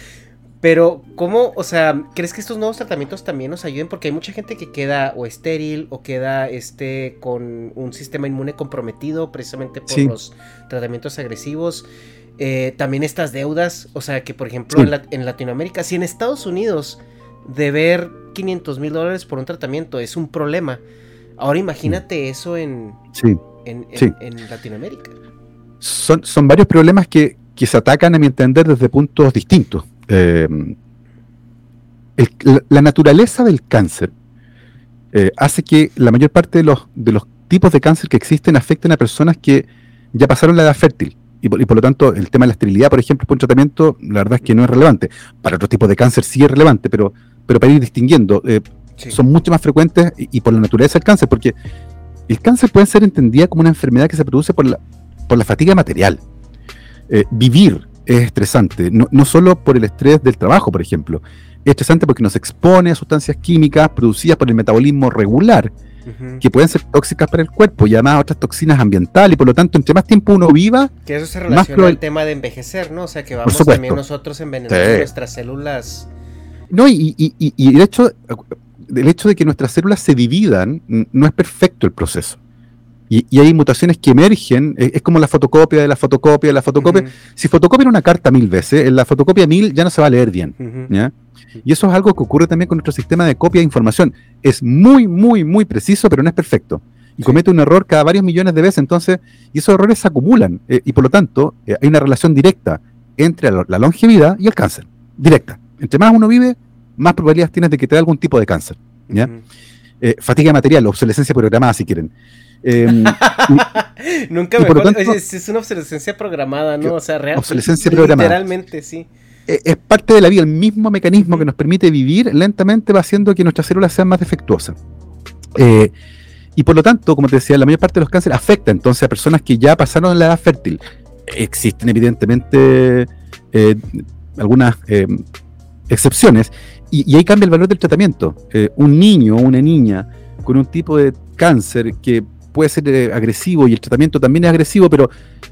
Pero, ¿cómo? O sea, ¿crees que estos nuevos tratamientos también nos ayuden? Porque hay mucha gente que queda o estéril o queda este, con un sistema inmune comprometido precisamente por los tratamientos agresivos. también estas deudas, o sea, que por ejemplo en, en, Latinoamérica, si en Estados Unidos deber 500 mil dólares por un tratamiento es un problema, Ahora imagínate eso en, en, Latinoamérica. Son, son varios problemas que, se atacan, a mi entender, desde puntos distintos. Eh, la, naturaleza del cáncer eh, hace que la mayor parte de los, de los tipos de cáncer que existen afecten a personas que ya pasaron la edad fértil. Y por, lo tanto, el tema de la esterilidad, por ejemplo, por un tratamiento, la verdad es que no es relevante. Para otros tipos de cáncer sí es relevante, pero, pero para ir distinguiendo, eh, son mucho más frecuentes y, por la naturaleza del cáncer, porque el cáncer puede ser entendida como una enfermedad que se produce por la, por la fatiga material. Eh, vivir es estresante, no, no, solo por el estrés del trabajo, por ejemplo. Es estresante porque nos expone a sustancias químicas producidas por el metabolismo regular, que pueden ser tóxicas para el cuerpo y además otras toxinas ambientales, y por lo tanto, entre más tiempo uno viva. Que eso se relaciona al tema de envejecer, ¿no? O sea, que vamos también nosotros envenenando nuestras células. No, y, y, y, y de hecho, el hecho de que nuestras células se dividan no es perfecto el proceso. Y, hay mutaciones que emergen, es, como la fotocopia de la fotocopia de la fotocopia. Si fotocopian una carta mil veces, en la fotocopia mil ya no se va a leer bien. Y eso es algo que ocurre también con nuestro sistema de copia de información. Es muy, muy, muy preciso, pero no es perfecto. Y comete un error cada varios millones de veces, entonces, y esos errores se acumulan. Eh, y por lo tanto, eh, hay una relación directa entre la longevidad y el cáncer. Directa. Entre más uno vive, más probabilidades tienes de que te dé algún tipo de cáncer. ¿ya? Eh, fatiga material, obsolescencia programada, si quieren. Em, [LAUGHS] Nunca me acuerdo. es, una obsolescencia programada, ¿no? O sea, real, obsolescencia programada. Literalmente, sí. Eh, es parte de la vida, el mismo mecanismo que nos permite vivir lentamente va haciendo que nuestras células sean más defectuosas. Eh, Y por lo tanto, como te decía, la mayor parte de los cánceres afecta entonces a personas que ya pasaron la edad fértil. Existen evidentemente eh, algunas eh, excepciones y, ahí cambia el valor del tratamiento. Eh, un niño o una niña con un tipo de cáncer que puede ser agresivo y el tratamiento también es agresivo, pero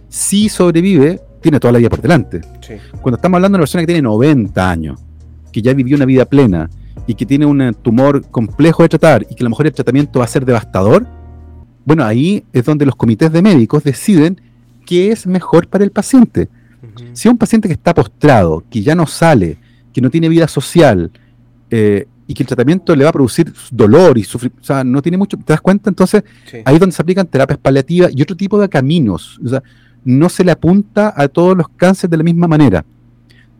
si sobrevive, tiene toda la vida por delante. Cuando estamos hablando de una persona que tiene 90 años, que ya vivió una vida plena, y que tiene un tumor complejo de tratar y que a lo mejor el tratamiento va a ser devastador, bueno, ahí es donde los comités de médicos deciden qué es mejor para el paciente. Si un paciente que está postrado, que ya no sale, que no tiene vida social eh, y que el tratamiento le va a producir dolor y sufrir, o sea, no tiene mucho, ¿te das cuenta? Entonces, ahí es donde se aplican terapias paliativas y otro tipo de caminos. O sea, no se le apunta a todos los cánceres de la misma manera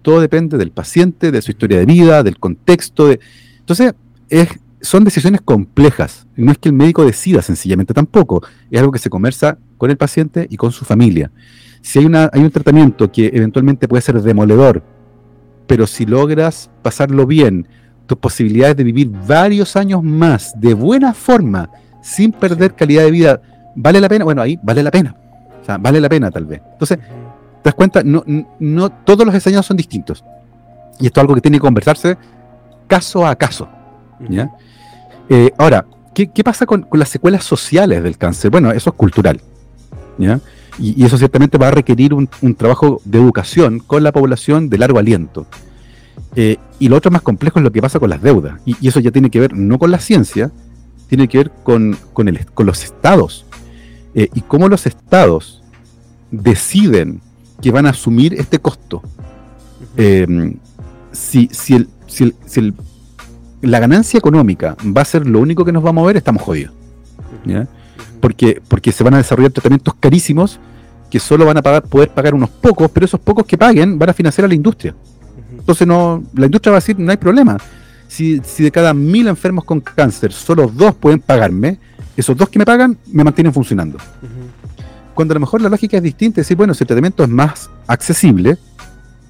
todo depende del paciente, de su historia de vida, del contexto. De... Entonces, es, son decisiones complejas. No es que el médico decida sencillamente tampoco. Es algo que se conversa con el paciente y con su familia. Si hay, una, hay un tratamiento que eventualmente puede ser demoledor, pero si logras pasarlo bien, tus posibilidades de vivir varios años más de buena forma, sin perder calidad de vida, ¿vale la pena? Bueno, ahí vale la pena. O sea, vale la pena tal vez. Entonces, ¿Te das cuenta? No, no todos los escenarios son distintos. Y esto es algo que tiene que conversarse caso a caso. ¿ya? Eh, ahora, ¿qué, pasa con, las secuelas sociales del cáncer? Bueno, eso es cultural. ¿ya? Y, eso ciertamente va a requerir un, trabajo de educación con la población de largo aliento. Eh, y lo otro más complejo es lo que pasa con las deudas. Y, eso ya tiene que ver no con la ciencia, tiene que ver con, el, con los estados. Eh, y cómo los estados deciden que van a asumir este costo. Em, si, si, el, si, el, la ganancia económica va a ser lo único que nos va a mover, estamos jodidos. Porque, porque se van a desarrollar tratamientos carísimos que solo van a pagar, poder pagar unos pocos, pero esos pocos que paguen van a financiar a la industria. Entonces no, la industria va a decir, no hay problema. Si, si de cada mil enfermos con cáncer, solo dos pueden pagarme, esos dos que me pagan me mantienen funcionando cuando a lo mejor la lógica es distinta, es decir, bueno, si el tratamiento es más accesible,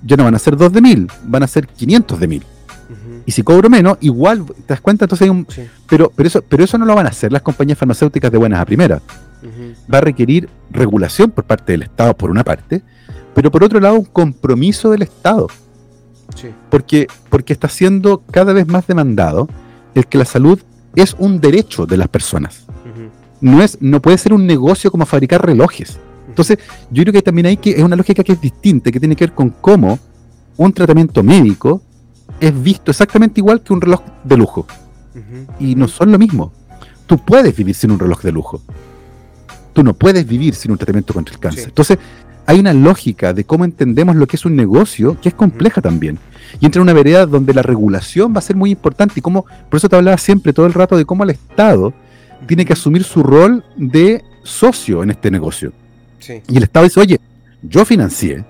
ya no van a ser 2 de mil, van a ser 500 de mil. Y si cobro menos, igual, ¿te das cuenta? Entonces hay un... Pero, pero, eso, pero eso no lo van a hacer las compañías farmacéuticas de buenas a primeras. Va a requerir regulación por parte del Estado, por una parte, pero por otro lado un compromiso del Estado. Porque, porque está siendo cada vez más demandado el que la salud es un derecho de las personas no, es, no puede ser un negocio como fabricar relojes. Entonces, yo creo que también hay que, es una lógica que es distinta, que tiene que ver con cómo un tratamiento médico es visto exactamente igual que un reloj de lujo. Y no son lo mismo. Tú puedes vivir sin un reloj de lujo. Tú no puedes vivir sin un tratamiento contra el cáncer. Entonces, hay una lógica de cómo entendemos lo que es un negocio que es compleja también. Y entra en una vereda donde la regulación va a ser muy importante. Y cómo, por eso te hablaba siempre todo el rato de cómo el Estado tiene que asumir su rol de socio en este negocio. Y el Estado dice, oye, yo financié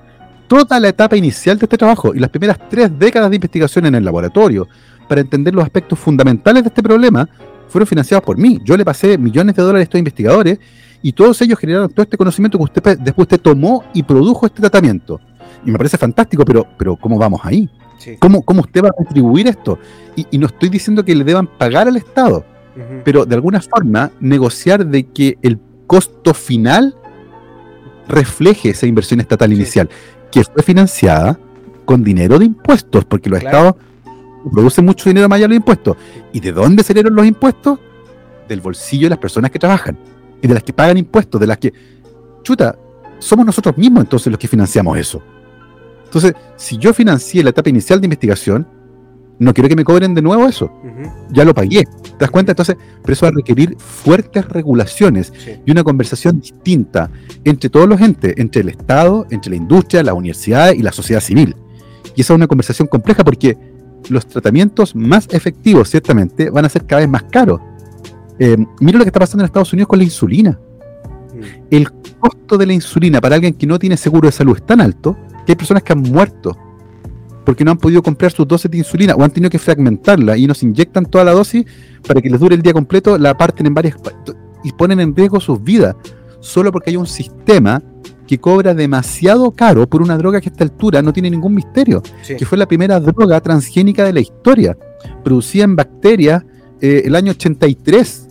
toda la etapa inicial de este trabajo y las primeras tres décadas de investigación en el laboratorio para entender los aspectos fundamentales de este problema fueron financiados por mí. Yo le pasé millones de dólares a estos investigadores y todos ellos generaron todo este conocimiento que usted después usted tomó y produjo este tratamiento. Y me parece fantástico, pero, pero ¿cómo vamos ahí? ¿Cómo, ¿Cómo, usted va a contribuir esto? Y, y no estoy diciendo que le deban pagar al Estado pero de alguna forma negociar de que el costo final refleje esa inversión estatal inicial, que fue financiada con dinero de impuestos, porque los estados producen mucho dinero más allá de los impuestos. ¿Y de dónde salieron los impuestos? Del bolsillo de las personas que trabajan y de las que pagan impuestos, de las que, chuta, somos nosotros mismos entonces los que financiamos eso. Entonces, si yo financié la etapa inicial de investigación, no quiero que me cobren de nuevo eso. Ya lo pagué. ¿Te das cuenta? Entonces, pero eso va a requerir fuertes regulaciones y una conversación distinta entre todos los entes, entre el Estado, entre la industria, la universidad y la sociedad civil. Y esa es una conversación compleja porque los tratamientos más efectivos, ciertamente, van a ser cada vez más caros. Eh, mira lo que está pasando en Estados Unidos con la insulina. El costo de la insulina para alguien que no tiene seguro de salud es tan alto que hay personas que han muerto porque no han podido comprar sus dosis de insulina o han tenido que fragmentarla y nos inyectan toda la dosis para que les dure el día completo, la parten en varias y ponen en riesgo sus vidas solo porque hay un sistema que cobra demasiado caro por una droga que a esta altura no tiene ningún misterio, que fue la primera droga transgénica de la historia, producida en bacterias eh, el año 83.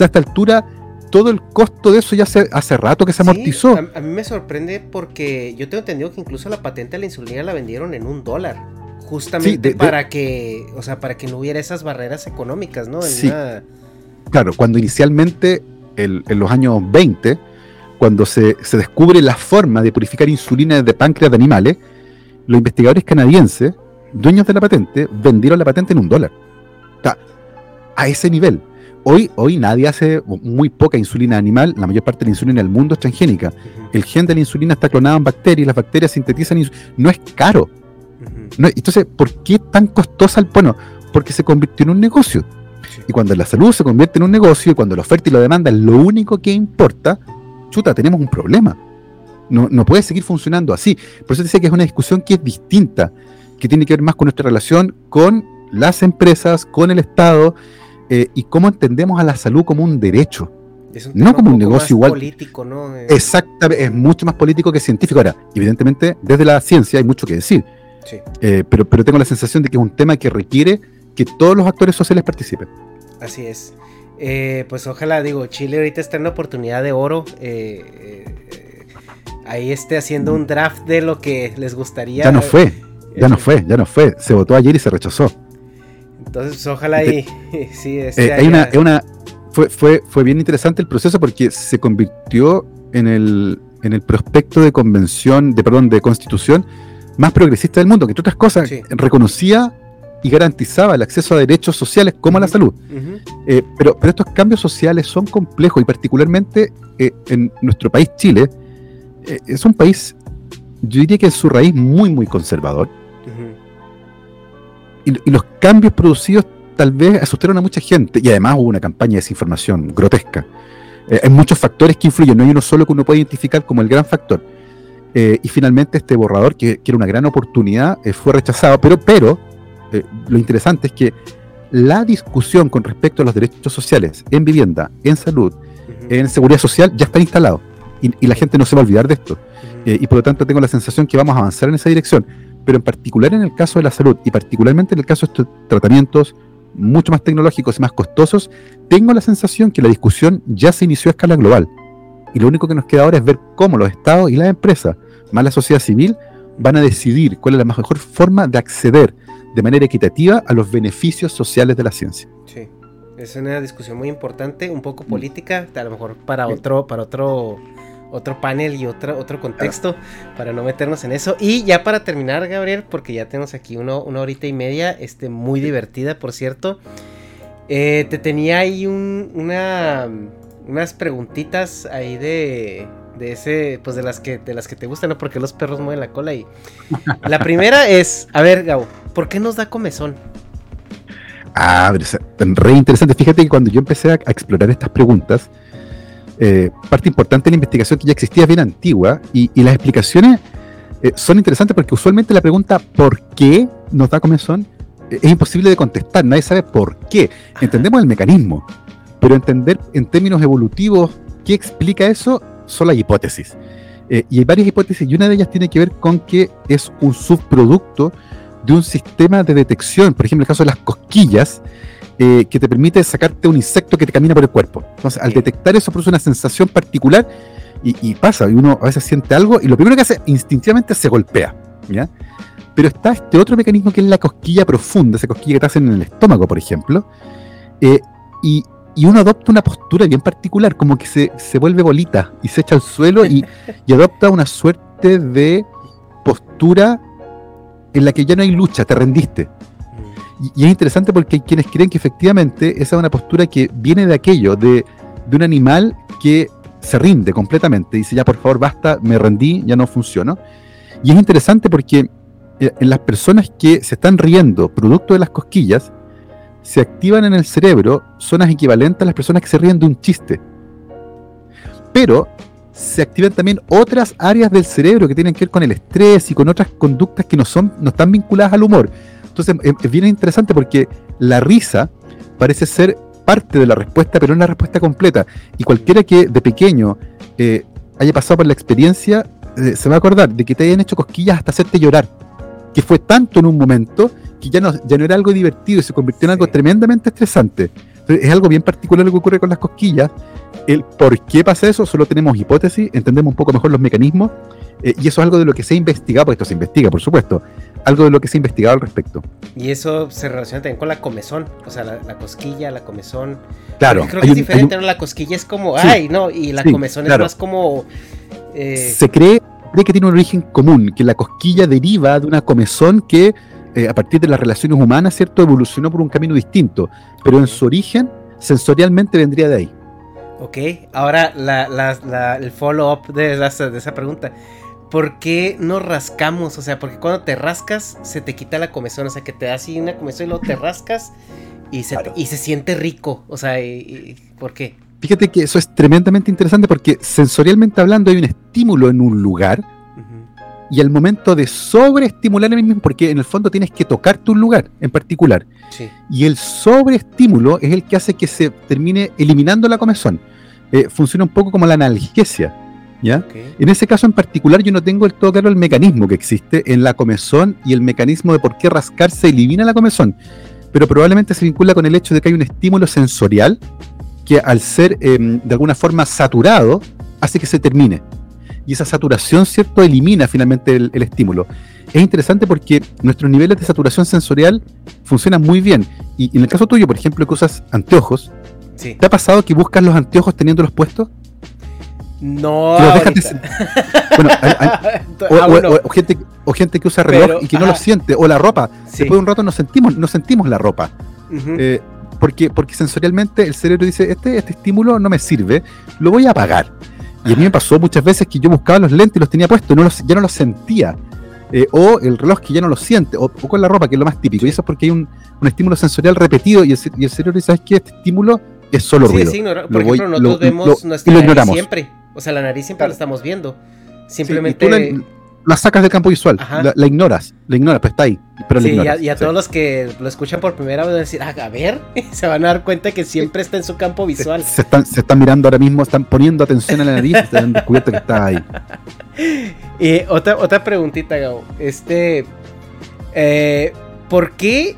Sea, a esta altura todo el costo de eso ya hace, hace rato que se amortizó. a, mí me sorprende porque yo tengo entendido que incluso la patente de la insulina la vendieron en un dólar. Justamente para que, o sea, para que no hubiera esas barreras económicas, ¿no? sí. Claro, cuando inicialmente, en los años 20, cuando se, se, descubre la forma de purificar insulina de páncreas de animales, los investigadores canadienses, dueños de la patente, vendieron la patente en un dólar. O sea, a ese nivel. Hoy, hoy nadie hace muy poca insulina animal, la mayor parte de la insulina del mundo es transgénica. El gen de la insulina está clonado en bacterias, las bacterias sintetizan insulina. No es caro. entonces, ¿por qué tan costosa? Bueno, porque se convirtió en un negocio. Y cuando la salud se convierte en un negocio y cuando la oferta y la demanda es lo único que importa, chuta, tenemos un problema. No, no puede seguir funcionando así. Por eso te decía que es una discusión que es distinta, que tiene que ver más con nuestra relación con las empresas, con el Estado eh, y cómo entendemos a la salud como un derecho. no como un negocio igual. político, ¿no? Eh, Exactamente, es mucho más político que científico. Ahora, evidentemente, desde la ciencia hay mucho que decir. Sí. Eh, pero, pero tengo la sensación de que es un tema que requiere que todos los actores sociales participen. Así es. pues ojalá, digo, Chile ahorita está en una oportunidad de oro. ahí esté haciendo un draft de lo que les gustaría. Ya no fue, ya no fue, ya no fue. Se votó ayer y se rechazó. Entonces, ojalá y [LAUGHS] sí, este hay una, una fue, fue, fue bien interesante el proceso porque se convirtió en el, en el prospecto de convención, de perdón, de constitución más progresista del mundo, que entre otras cosas reconocía y garantizaba el acceso a derechos sociales como a la salud. Eh, pero, pero estos cambios sociales son complejos y particularmente eh, en nuestro país, Chile, eh, es un país, yo diría que en su raíz muy, muy conservador y, los cambios producidos tal vez asustaron a mucha gente y además hubo una campaña de desinformación grotesca. Eh, hay muchos factores que influyen, no hay uno solo que uno puede identificar como el gran factor. Eh, y finalmente este borrador, que, era una gran oportunidad, eh, fue rechazado, pero, pero lo interesante es que la discusión con respecto a los derechos sociales en vivienda, en salud, en seguridad social, ya está instalado. Y, la gente no se va a olvidar de esto. y por lo tanto tengo la sensación que vamos a avanzar en esa dirección pero en particular en el caso de la salud y particularmente en el caso de estos tratamientos mucho más tecnológicos y más costosos, tengo la sensación que la discusión ya se inició a escala global. Y lo único que nos queda ahora es ver cómo los estados y las empresas, más la sociedad civil, van a decidir cuál es la mejor forma de acceder de manera equitativa a los beneficios sociales de la ciencia. Sí, es una discusión muy importante, un poco política, a lo mejor para otro, para otro otro panel y otro, otro contexto para no meternos en eso. Y ya para terminar, Gabriel, porque ya tenemos aquí uno, una horita y media, este, muy divertida, por cierto. Eh, te tenía ahí un, una, unas preguntitas ahí de, de ese, pues de las que, de las que te gustan, ¿no? Porque los perros mueven la cola y... La [LAUGHS] primera es, a ver, Gabo, ¿por qué nos da comezón? Ah, re interesante. Fíjate que cuando yo empecé a explorar estas preguntas, eh, parte importante de la investigación que ya existía bien antigua y, las explicaciones eh, son interesantes porque usualmente la pregunta ¿por qué nos da comezón? Eh, es imposible de contestar, nadie sabe por qué. Entendemos el mecanismo, pero entender en términos evolutivos qué explica eso son las hipótesis. y hay varias hipótesis y una de ellas tiene que ver con que es un subproducto de un sistema de detección, por ejemplo, en el caso de las cosquillas, eh, que te permite sacarte un insecto que te camina por el cuerpo. Entonces, al detectar eso produce una sensación particular y, pasa, y uno a veces siente algo y lo primero que hace instintivamente se golpea, ¿ya? Pero está este otro mecanismo que es la cosquilla profunda, esa cosquilla que te hacen en el estómago, por ejemplo, eh, y, uno adopta una postura bien particular, como que se, se vuelve bolita y se echa al suelo y, [LAUGHS] y adopta una suerte de postura en la que ya no hay lucha, te rendiste. Y, es interesante porque hay quienes creen que efectivamente esa es una postura que viene de aquello, de, un animal que se rinde completamente. Dice, ya por favor, basta, me rendí, ya no funciono. Y es interesante porque eh, en las personas que se están riendo producto de las cosquillas, se activan en el cerebro zonas equivalentes a las personas que se ríen de un chiste. Pero se activan también otras áreas del cerebro que tienen que ver con el estrés y con otras conductas que no, son, no están vinculadas al humor. Entonces es bien interesante porque la risa parece ser parte de la respuesta, pero no la respuesta completa. Y cualquiera que de pequeño eh, haya pasado por la experiencia eh, se va a acordar de que te hayan hecho cosquillas hasta hacerte llorar. Que fue tanto en un momento que ya no, ya no era algo divertido y se convirtió en algo tremendamente estresante. es algo bien particular lo que ocurre con las cosquillas. El por qué pasa eso, solo tenemos hipótesis, entendemos un poco mejor los mecanismos, eh, y eso es algo de lo que se ha investigado, porque esto se investiga, por supuesto, algo de lo que se ha investigado al respecto. Y eso se relaciona también con la comezón, o sea, la, cosquilla, la comezón. Claro. creo que es diferente, ¿no? La cosquilla es como, ay, no, y la comezón es más como... Eh, se cree, cree que tiene un origen común, que la cosquilla deriva de una comezón que eh, a partir de las relaciones humanas, ¿cierto? Evolucionó por un camino distinto, pero en su origen, sensorialmente vendría de ahí. Ok, ahora el follow-up de, de, esa pregunta. ¿Por qué no rascamos? O sea, porque cuando te rascas se te quita la comezón, o sea, que te da así una comezón y luego te rascas y se, y se siente rico. O sea, ¿por qué? Fíjate que eso es tremendamente interesante porque sensorialmente hablando hay un estímulo en un lugar y al momento de sobreestimular el mismo, porque en el fondo tienes que tocar tu lugar en particular. Y el sobreestímulo es el que hace que se termine eliminando la comezón. Eh, funciona un poco como la analgesia. ¿Ya? En ese caso en particular yo no tengo el todo claro el mecanismo que existe en la comezón y el mecanismo de por qué rascarse elimina la comezón. Pero probablemente se vincula con el hecho de que hay un estímulo sensorial que al ser em, de alguna forma saturado hace que se termine y esa saturación, ¿cierto?, elimina finalmente el, estímulo. Es interesante porque nuestros niveles de saturación sensorial funcionan muy bien. Y en el caso tuyo, por ejemplo, que usas anteojos, ¿te ha pasado que buscas los anteojos teniéndolos puestos? No. bueno, [LAUGHS] o, gente, o gente que usa reloj y que no lo siente, o la ropa. Después de un rato nos sentimos, nos sentimos la ropa. Eh, porque, porque sensorialmente el cerebro dice, este, este estímulo no me sirve, lo voy a apagar. Y a mí me pasó muchas veces que yo buscaba los lentes y los tenía puestos, no los, ya no los sentía. Eh, o el reloj que ya no lo siente, o, con la ropa, que es lo más típico. Y eso es porque hay un, estímulo sensorial repetido y el, y el cerebro dice, ¿sabes qué? Este estímulo es solo ruido. Sí, Por ejemplo, nosotros vemos nuestra nariz siempre. O sea, la nariz siempre la estamos viendo. Simplemente la sacas del campo visual, la, ignoras, la ignoras, pues está ahí. Pero sí, y a, todos los que lo escuchan por primera vez van a decir, ah, a ver, [LAUGHS] se van a dar cuenta que siempre está en su campo visual. Se, están, se están mirando ahora mismo, están poniendo atención a la nariz, se han descubierto que está ahí. Y [LAUGHS] otra, otra preguntita, Gabo. Este, eh, ¿por qué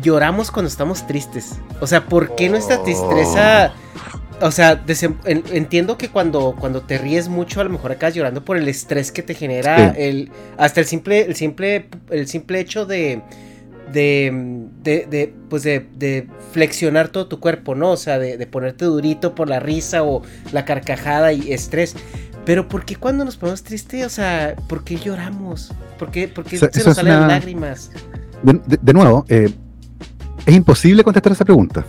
lloramos cuando estamos tristes? O sea, ¿por qué nuestra tristeza o sea, entiendo que cuando, cuando te ríes mucho, a lo mejor acabas llorando por el estrés que te genera el. Hasta el simple, el simple, el simple hecho de. De, de, pues de, flexionar todo tu cuerpo, ¿no? O sea, de, ponerte durito por la risa o la carcajada y estrés. Pero ¿por qué cuando nos ponemos tristes, o sea, por qué lloramos? ¿Por qué, se nos salen lágrimas? De, nuevo, eh, es imposible contestar esa pregunta.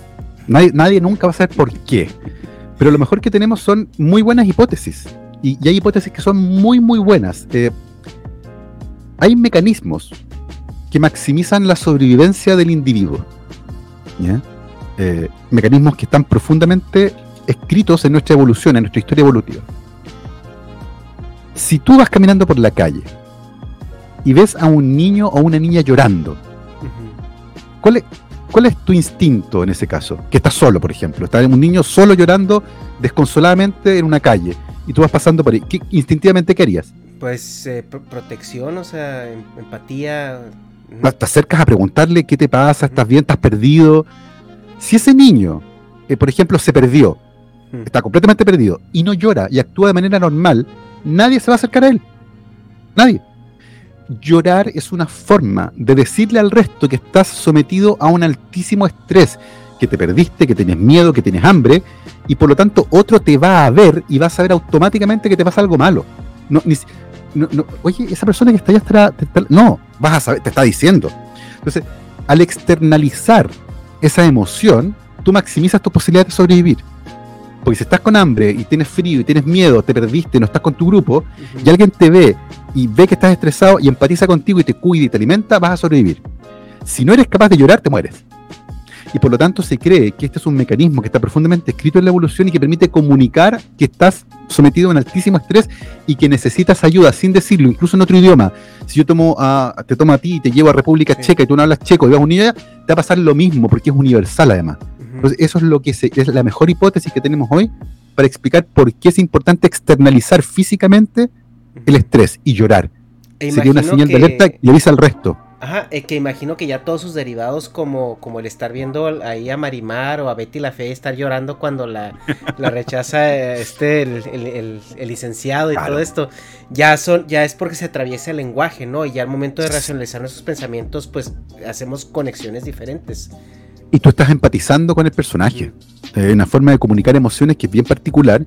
Nadie, nadie, nunca va a saber por qué. Pero lo mejor que tenemos son muy buenas hipótesis. Y, hay hipótesis que son muy, muy buenas. Eh, hay mecanismos que maximizan la sobrevivencia del individuo. Eh, mecanismos que están profundamente escritos en nuestra evolución, en nuestra historia evolutiva. Si tú vas caminando por la calle y ves a un niño o una niña llorando, ¿cuál es, ¿Cuál es tu instinto en ese caso? Que estás solo, por ejemplo. Está un niño solo llorando desconsoladamente en una calle y tú vas pasando por ahí. ¿Qué, instintivamente qué harías? Pues eh, protección, o sea, em, empatía. Te acercas a preguntarle qué te pasa, estás bien, estás perdido. Si ese niño, eh, por ejemplo, se perdió, está completamente perdido y no llora y actúa de manera normal, nadie se va a acercar a él. Nadie llorar es una forma de decirle al resto que estás sometido a un altísimo estrés, que te perdiste, que tienes miedo, que tienes hambre, y por lo tanto otro te va a ver y va a saber automáticamente que te pasa algo malo. Oye, esa persona que está allá está, no, vas a saber, te está diciendo. Entonces, al externalizar esa emoción, tú maximizas tu posibilidad de sobrevivir. Porque si estás con hambre y tienes frío y tienes miedo, te perdiste, no estás con tu grupo, y alguien te ve y ve que estás estresado y empatiza contigo y te cuida y te alimenta, vas a sobrevivir. Si no eres capaz de llorar, te mueres. Y por lo tanto se cree que este es un mecanismo que está profundamente escrito en la evolución y que permite comunicar que estás sometido a un altísimo estrés y que necesitas ayuda sin decirlo, incluso en otro idioma. Si yo tomo a, te tomo a ti y te llevo a República Checa y tú no hablas checo y vas a un te va a pasar lo mismo porque es universal además. Entonces, eso es lo que es la mejor hipótesis que tenemos hoy para explicar por qué es importante externalizar físicamente el estrés y llorar. E Sería una señal de alerta y avisa al resto. Ajá, eh, que imagino que ya todos sus derivados, como, como el estar viendo ahí a Marimar o a Betty la Fe estar llorando cuando la, la [LAUGHS] rechaza este el, licenciado y todo esto, ya son, ya es porque se atraviesa el lenguaje, ¿no? Y ya al momento de racionalizar nuestros pensamientos, pues hacemos conexiones diferentes. Y tú estás empatizando con el personaje. Eh, una forma de comunicar emociones que es bien particular,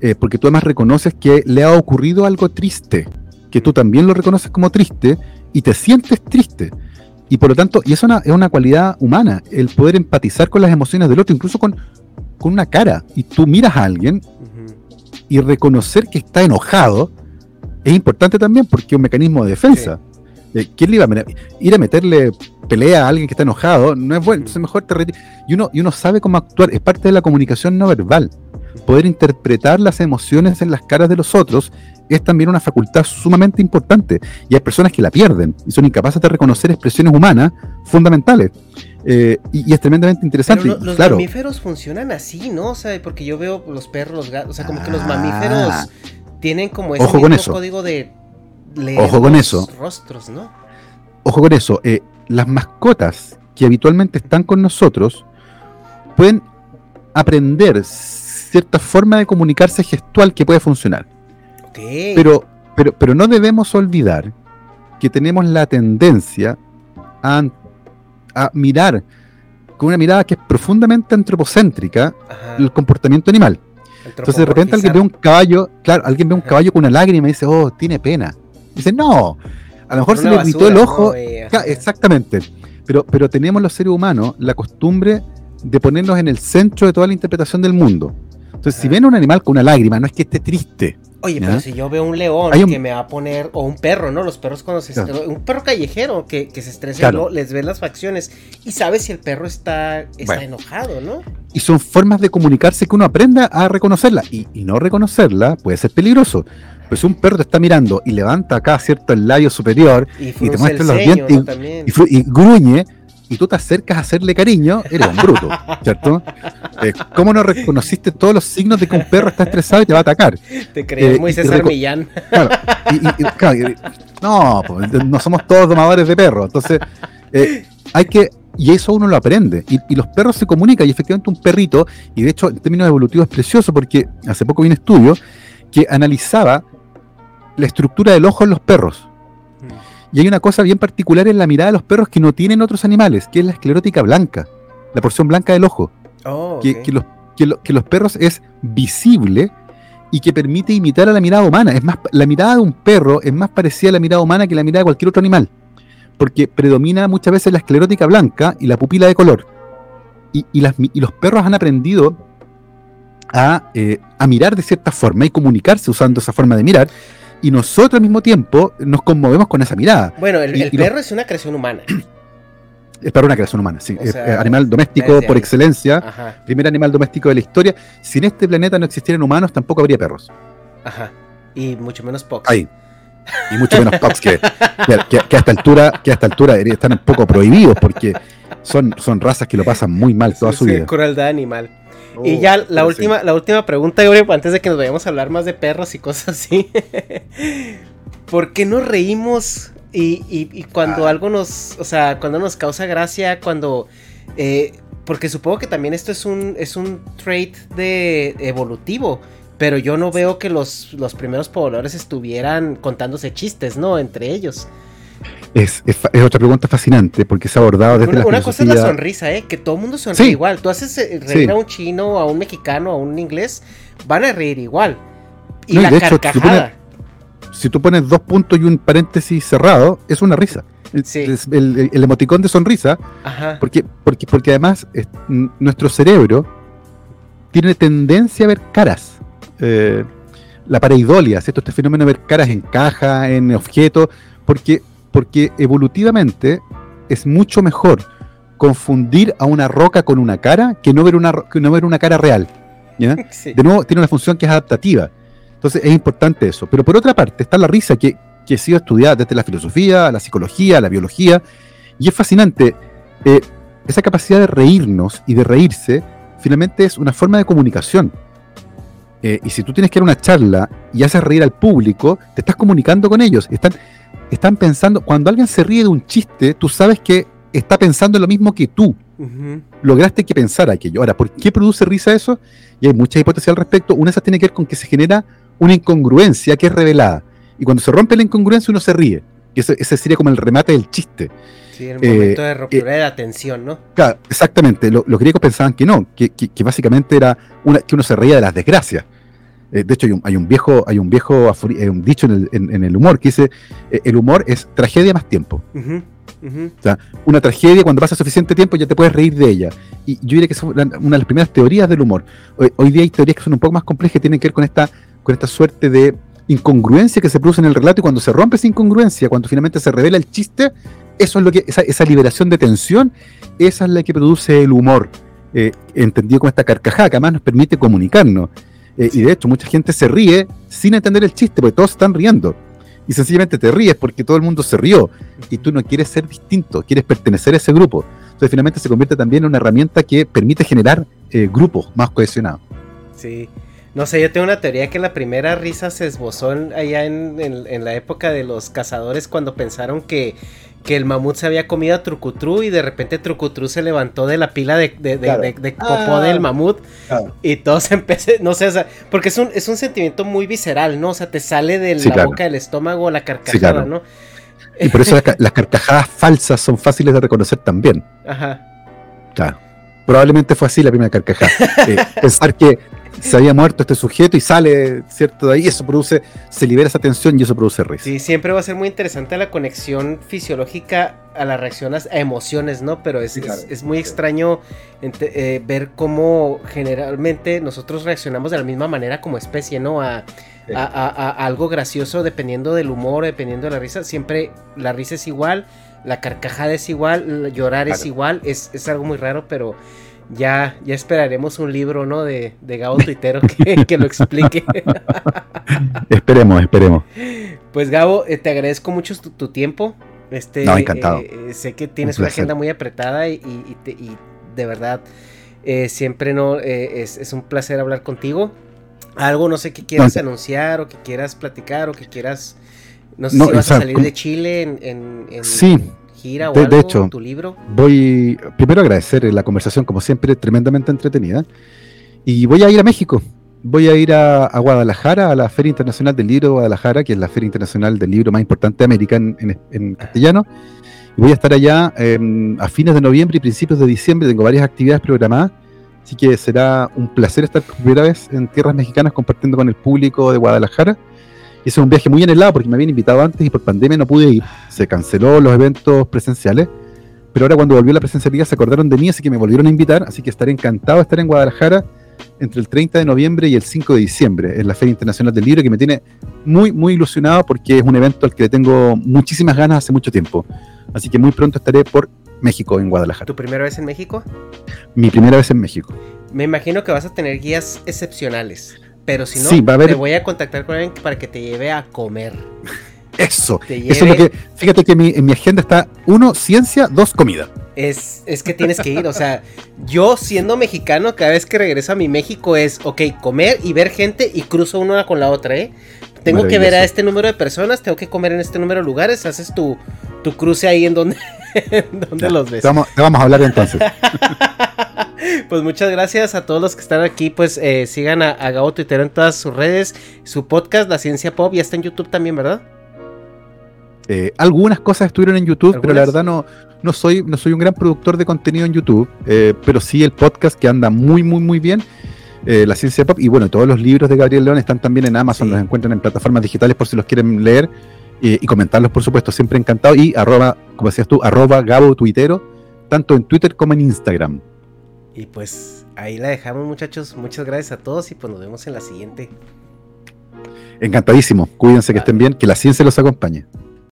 eh, porque tú además reconoces que le ha ocurrido algo triste, que tú también lo reconoces como triste y te sientes triste. Y por lo tanto, y eso es una, es una cualidad humana, el poder empatizar con las emociones del otro, incluso con, con una cara. Y tú miras a alguien y reconocer que está enojado es importante también porque es un mecanismo de defensa. Eh, ¿Quién le iba a ir a meterle pelea a alguien que está enojado? No es bueno, entonces mejor te y uno, y uno sabe cómo actuar, es parte de la comunicación no verbal. Poder interpretar las emociones en las caras de los otros es también una facultad sumamente importante. Y hay personas que la pierden y son incapaces de reconocer expresiones humanas fundamentales. Eh, y, es tremendamente interesante. los mamíferos funcionan así, ¿no? O sea, porque yo veo los perros, los gatos, o sea, como que los mamíferos ah. tienen como ese Ojo con eso. código de Ojo con eso. rostros, ¿no? Ojo con eso. Eh, las mascotas que habitualmente están con nosotros pueden aprender cierta forma de comunicarse gestual que puede funcionar. Pero, pero, pero no debemos olvidar que tenemos la tendencia a, mirar con una mirada que es profundamente antropocéntrica el comportamiento animal. Entonces de repente alguien ve un caballo, claro, alguien ve un caballo con una lágrima y dice, oh, tiene pena. Dice, no, a lo mejor se le irritó el ojo. exactamente. Pero, pero tenemos los seres humanos la costumbre de ponernos en el centro de toda la interpretación del mundo. Entonces, si ven un animal con una lágrima, no es que esté triste. Oye, pero si yo veo un león que me va a poner, o un perro, ¿no? Los perros cuando se un perro callejero que, se estresa, les ves las facciones y sabes si el perro está, está enojado, ¿no? Y son formas de comunicarse que uno aprenda a reconocerla. Y, no reconocerla puede ser peligroso. Pues un perro te está mirando y levanta acá, ¿cierto? El labio superior y, te muestra los dientes y, gruñe y tú te acercas a hacerle cariño, eres un bruto, ¿cierto? Eh, ¿Cómo no reconociste todos los signos de que un perro está estresado y te va a atacar? Te crees eh, muy César Millán. Claro, no, pues, no somos todos domadores de perros, entonces eh, hay que, y eso uno lo aprende, y, los perros se comunican, y efectivamente un perrito, y de hecho en términos evolutivos es precioso porque hace poco vi un estudio que analizaba la estructura del ojo en los perros. Y hay una cosa bien particular en la mirada de los perros que no tienen otros animales, que es la esclerótica blanca, la porción blanca del ojo. Oh, que, los, que, los perros es visible y que permite imitar a la mirada humana. Es más, la mirada de un perro es más parecida a la mirada humana que la mirada de cualquier otro animal, porque predomina muchas veces la esclerótica blanca y la pupila de color. Y, los perros han aprendido a, eh, a, mirar de cierta forma y comunicarse usando esa forma de mirar y nosotros al mismo tiempo nos conmovemos con esa mirada. Bueno, el, perro es una creación humana. El perro [CLEARS THROAT] es una creación humana, sí. animal doméstico por excelencia. Primer animal doméstico de la historia. Si en este planeta no existieran humanos, tampoco habría perros. Ajá. Y mucho menos Pox. Ahí. Y mucho menos Pox, que, que, a esta altura, que a esta altura están un poco prohibidos porque son, son razas que lo pasan muy mal toda su vida. Crueldad animal y oh, ya la última, la última pregunta, antes de que nos vayamos a hablar más de perros y cosas así. [LAUGHS] ¿Por qué nos reímos y, cuando ah. algo nos, o sea, cuando nos causa gracia, cuando... Eh, porque supongo que también esto es un, es un trait de evolutivo. Pero yo no veo que los, los primeros pobladores estuvieran contándose chistes, ¿no? Entre ellos. Es, otra pregunta fascinante porque se ha abordado desde una, la Una cosa es la sonrisa, ¿eh? Que todo el mundo sonríe igual. Tú haces eh, reír a un chino, a un mexicano, a un inglés, van a reír igual. Y la carcajada. si, tú pones, dos puntos y un paréntesis cerrado, es una risa. el, emoticón de sonrisa, Porque, porque, porque además nuestro cerebro tiene tendencia a ver caras. Eh, la pareidolia, ¿cierto? Este fenómeno de ver caras en caja, en objetos, porque porque evolutivamente es mucho mejor confundir a una roca con una cara que no ver una, no ver una cara real. [LAUGHS] De nuevo, tiene una función que es adaptativa. Entonces es importante eso. Pero por otra parte está la risa que, que ha sido estudiada desde la filosofía, la psicología, la biología. Y es fascinante. Eh, esa capacidad de reírnos y de reírse finalmente es una forma de comunicación. Eh, y si tú tienes que dar una charla y haces reír al público, te estás comunicando con ellos. Están, están pensando, cuando alguien se ríe de un chiste, tú sabes que está pensando lo mismo que tú. Lograste que pensara aquello. Ahora, ¿por qué produce risa eso? Y hay muchas hipótesis al respecto. Una de esas tiene que ver con que se genera una incongruencia que es revelada. Y cuando se rompe la incongruencia, uno se ríe. Y ese, sería como el remate del chiste. Sí, el momento de eh, ruptura de atención, ¿no? Claro, exactamente. los griegos pensaban que no, que, básicamente era una, que uno se reía de las desgracias. Eh, de hecho, hay un, viejo, hay un viejo eh, un dicho en el, humor que dice: el humor es tragedia más tiempo. O sea, una tragedia, cuando pasa suficiente tiempo, ya te puedes reír de ella. Y yo diría que es una de las primeras teorías del humor. Hoy, día hay teorías que son un poco más complejas que tienen que ver con esta, con esta suerte de incongruencia que se produce en el relato y cuando se rompe esa incongruencia, cuando finalmente se revela el chiste, eso es lo que, esa, liberación de tensión, esa es la que produce el humor, eh, entendido con esta carcajada que además nos permite comunicarnos. Eh, y de hecho, mucha gente se ríe sin entender el chiste, porque todos están riendo y sencillamente te ríes porque todo el mundo se rió y tú no quieres ser distinto, quieres pertenecer a ese grupo. Entonces finalmente se convierte también en una herramienta que permite generar eh, grupos más cohesionados. Sí. No sé, yo tengo una teoría que la primera risa se esbozó allá en, la época de los cazadores cuando pensaron que que el mamut se había comido a Trucutru y de repente Trucutru se levantó de la pila de, de, popó ah. del mamut y todos empecé, no sé, o sea, porque es un, es un sentimiento muy visceral, ¿no? O sea, te sale de la boca del estómago la carcajada, ¿no? Y por eso las, carcajadas falsas son fáciles de reconocer también. Ajá. Claro. Probablemente fue así la primera carcajada. [LAUGHS] Eh, pensar que se había muerto este sujeto y sale, ¿cierto? De ahí eso produce, se libera esa tensión y eso produce risa. Sí, siempre va a ser muy interesante la conexión fisiológica a las reacciones a emociones, ¿no? Pero es, es, muy extraño eh, ver cómo generalmente nosotros reaccionamos de la misma manera como especie, ¿no? A, algo gracioso dependiendo del humor, dependiendo de la risa. Siempre la risa es igual, la carcajada es igual, llorar es igual, es, es algo muy raro, pero ya, ya esperaremos un libro, ¿no? De, de Gabo Tuitero [LAUGHS] que, lo explique. [LAUGHS] esperemos, esperemos. Pues Gabo, eh, te agradezco mucho tu, tiempo. Este, no, encantado. Eh, sé que tienes una agenda muy apretada y, de verdad eh, siempre no es, un placer hablar contigo. Algo, no sé, que quieras anunciar o que quieras platicar o que quieras... No sé si vas a salir de Chile en, en, sí, gira o de, algo, hecho, tu libro? Voy primero a agradecer la conversación, como siempre, tremendamente entretenida. Y voy a ir a México. Voy a ir a, Guadalajara, a la Feria Internacional del Libro de Guadalajara, que es la Feria Internacional del Libro más importante de América en, castellano. Y voy a estar allá em, a fines de noviembre y principios de diciembre. Tengo varias actividades programadas. Así que será un placer estar por primera vez en tierras mexicanas compartiendo con el público de Guadalajara Hice un viaje muy anhelado porque me habían invitado antes y por pandemia no pude ir. Se canceló los eventos presenciales. Pero ahora cuando volvió la presencialidad se acordaron de mí, así que me volvieron a invitar. Así que estaré encantado de estar en Guadalajara entre el 30 de noviembre y el 5 de diciembre. Es la Feria Internacional del Libro que me tiene muy, muy ilusionado porque es un evento al que le tengo muchísimas ganas hace mucho tiempo. Así que muy pronto estaré por México, en Guadalajara. ¿Tu primera vez en México? Mi primera vez en México. Me imagino que vas a tener guías excepcionales. Pero si no, te voy a contactar con alguien para que te lleve a comer. Eso, eso es lo que. Fíjate que en mi agenda está uno, ciencia, dos, comida. Es, es que tienes que ir, o sea, yo siendo mexicano, cada vez que regreso a mi México es, ok, comer y ver gente y cruzo una con la otra, ¿eh? Tengo que ver a este número de personas, tengo que comer en este número de lugares, haces tu, tu cruce ahí en donde, [LAUGHS] los ves. vamos, vamos a hablar entonces. [LAUGHS] pues muchas gracias a todos los que están aquí. Pues eh, sigan a, a Gabo Twitter en todas sus redes. Su podcast, La Ciencia Pop, ya está en YouTube también, ¿verdad? Eh, algunas cosas estuvieron en YouTube, pero la verdad no, no, soy, no soy un gran productor de contenido en YouTube. Eh, pero sí el podcast que anda muy, muy, muy bien. La Ciencia Pop. Y bueno, todos los libros de Gabriel León están también en Amazon, los encuentran en plataformas digitales por si los quieren leer y comentarlos, por supuesto, siempre encantado. Y arroba, como decías tú, arroba Gabo Tuitero, tanto en Twitter como en Instagram. Y pues ahí la dejamos muchachos. Muchas gracias a todos y pues nos vemos en la siguiente. Encantadísimo. Cuídense que estén bien, que la ciencia los acompañe.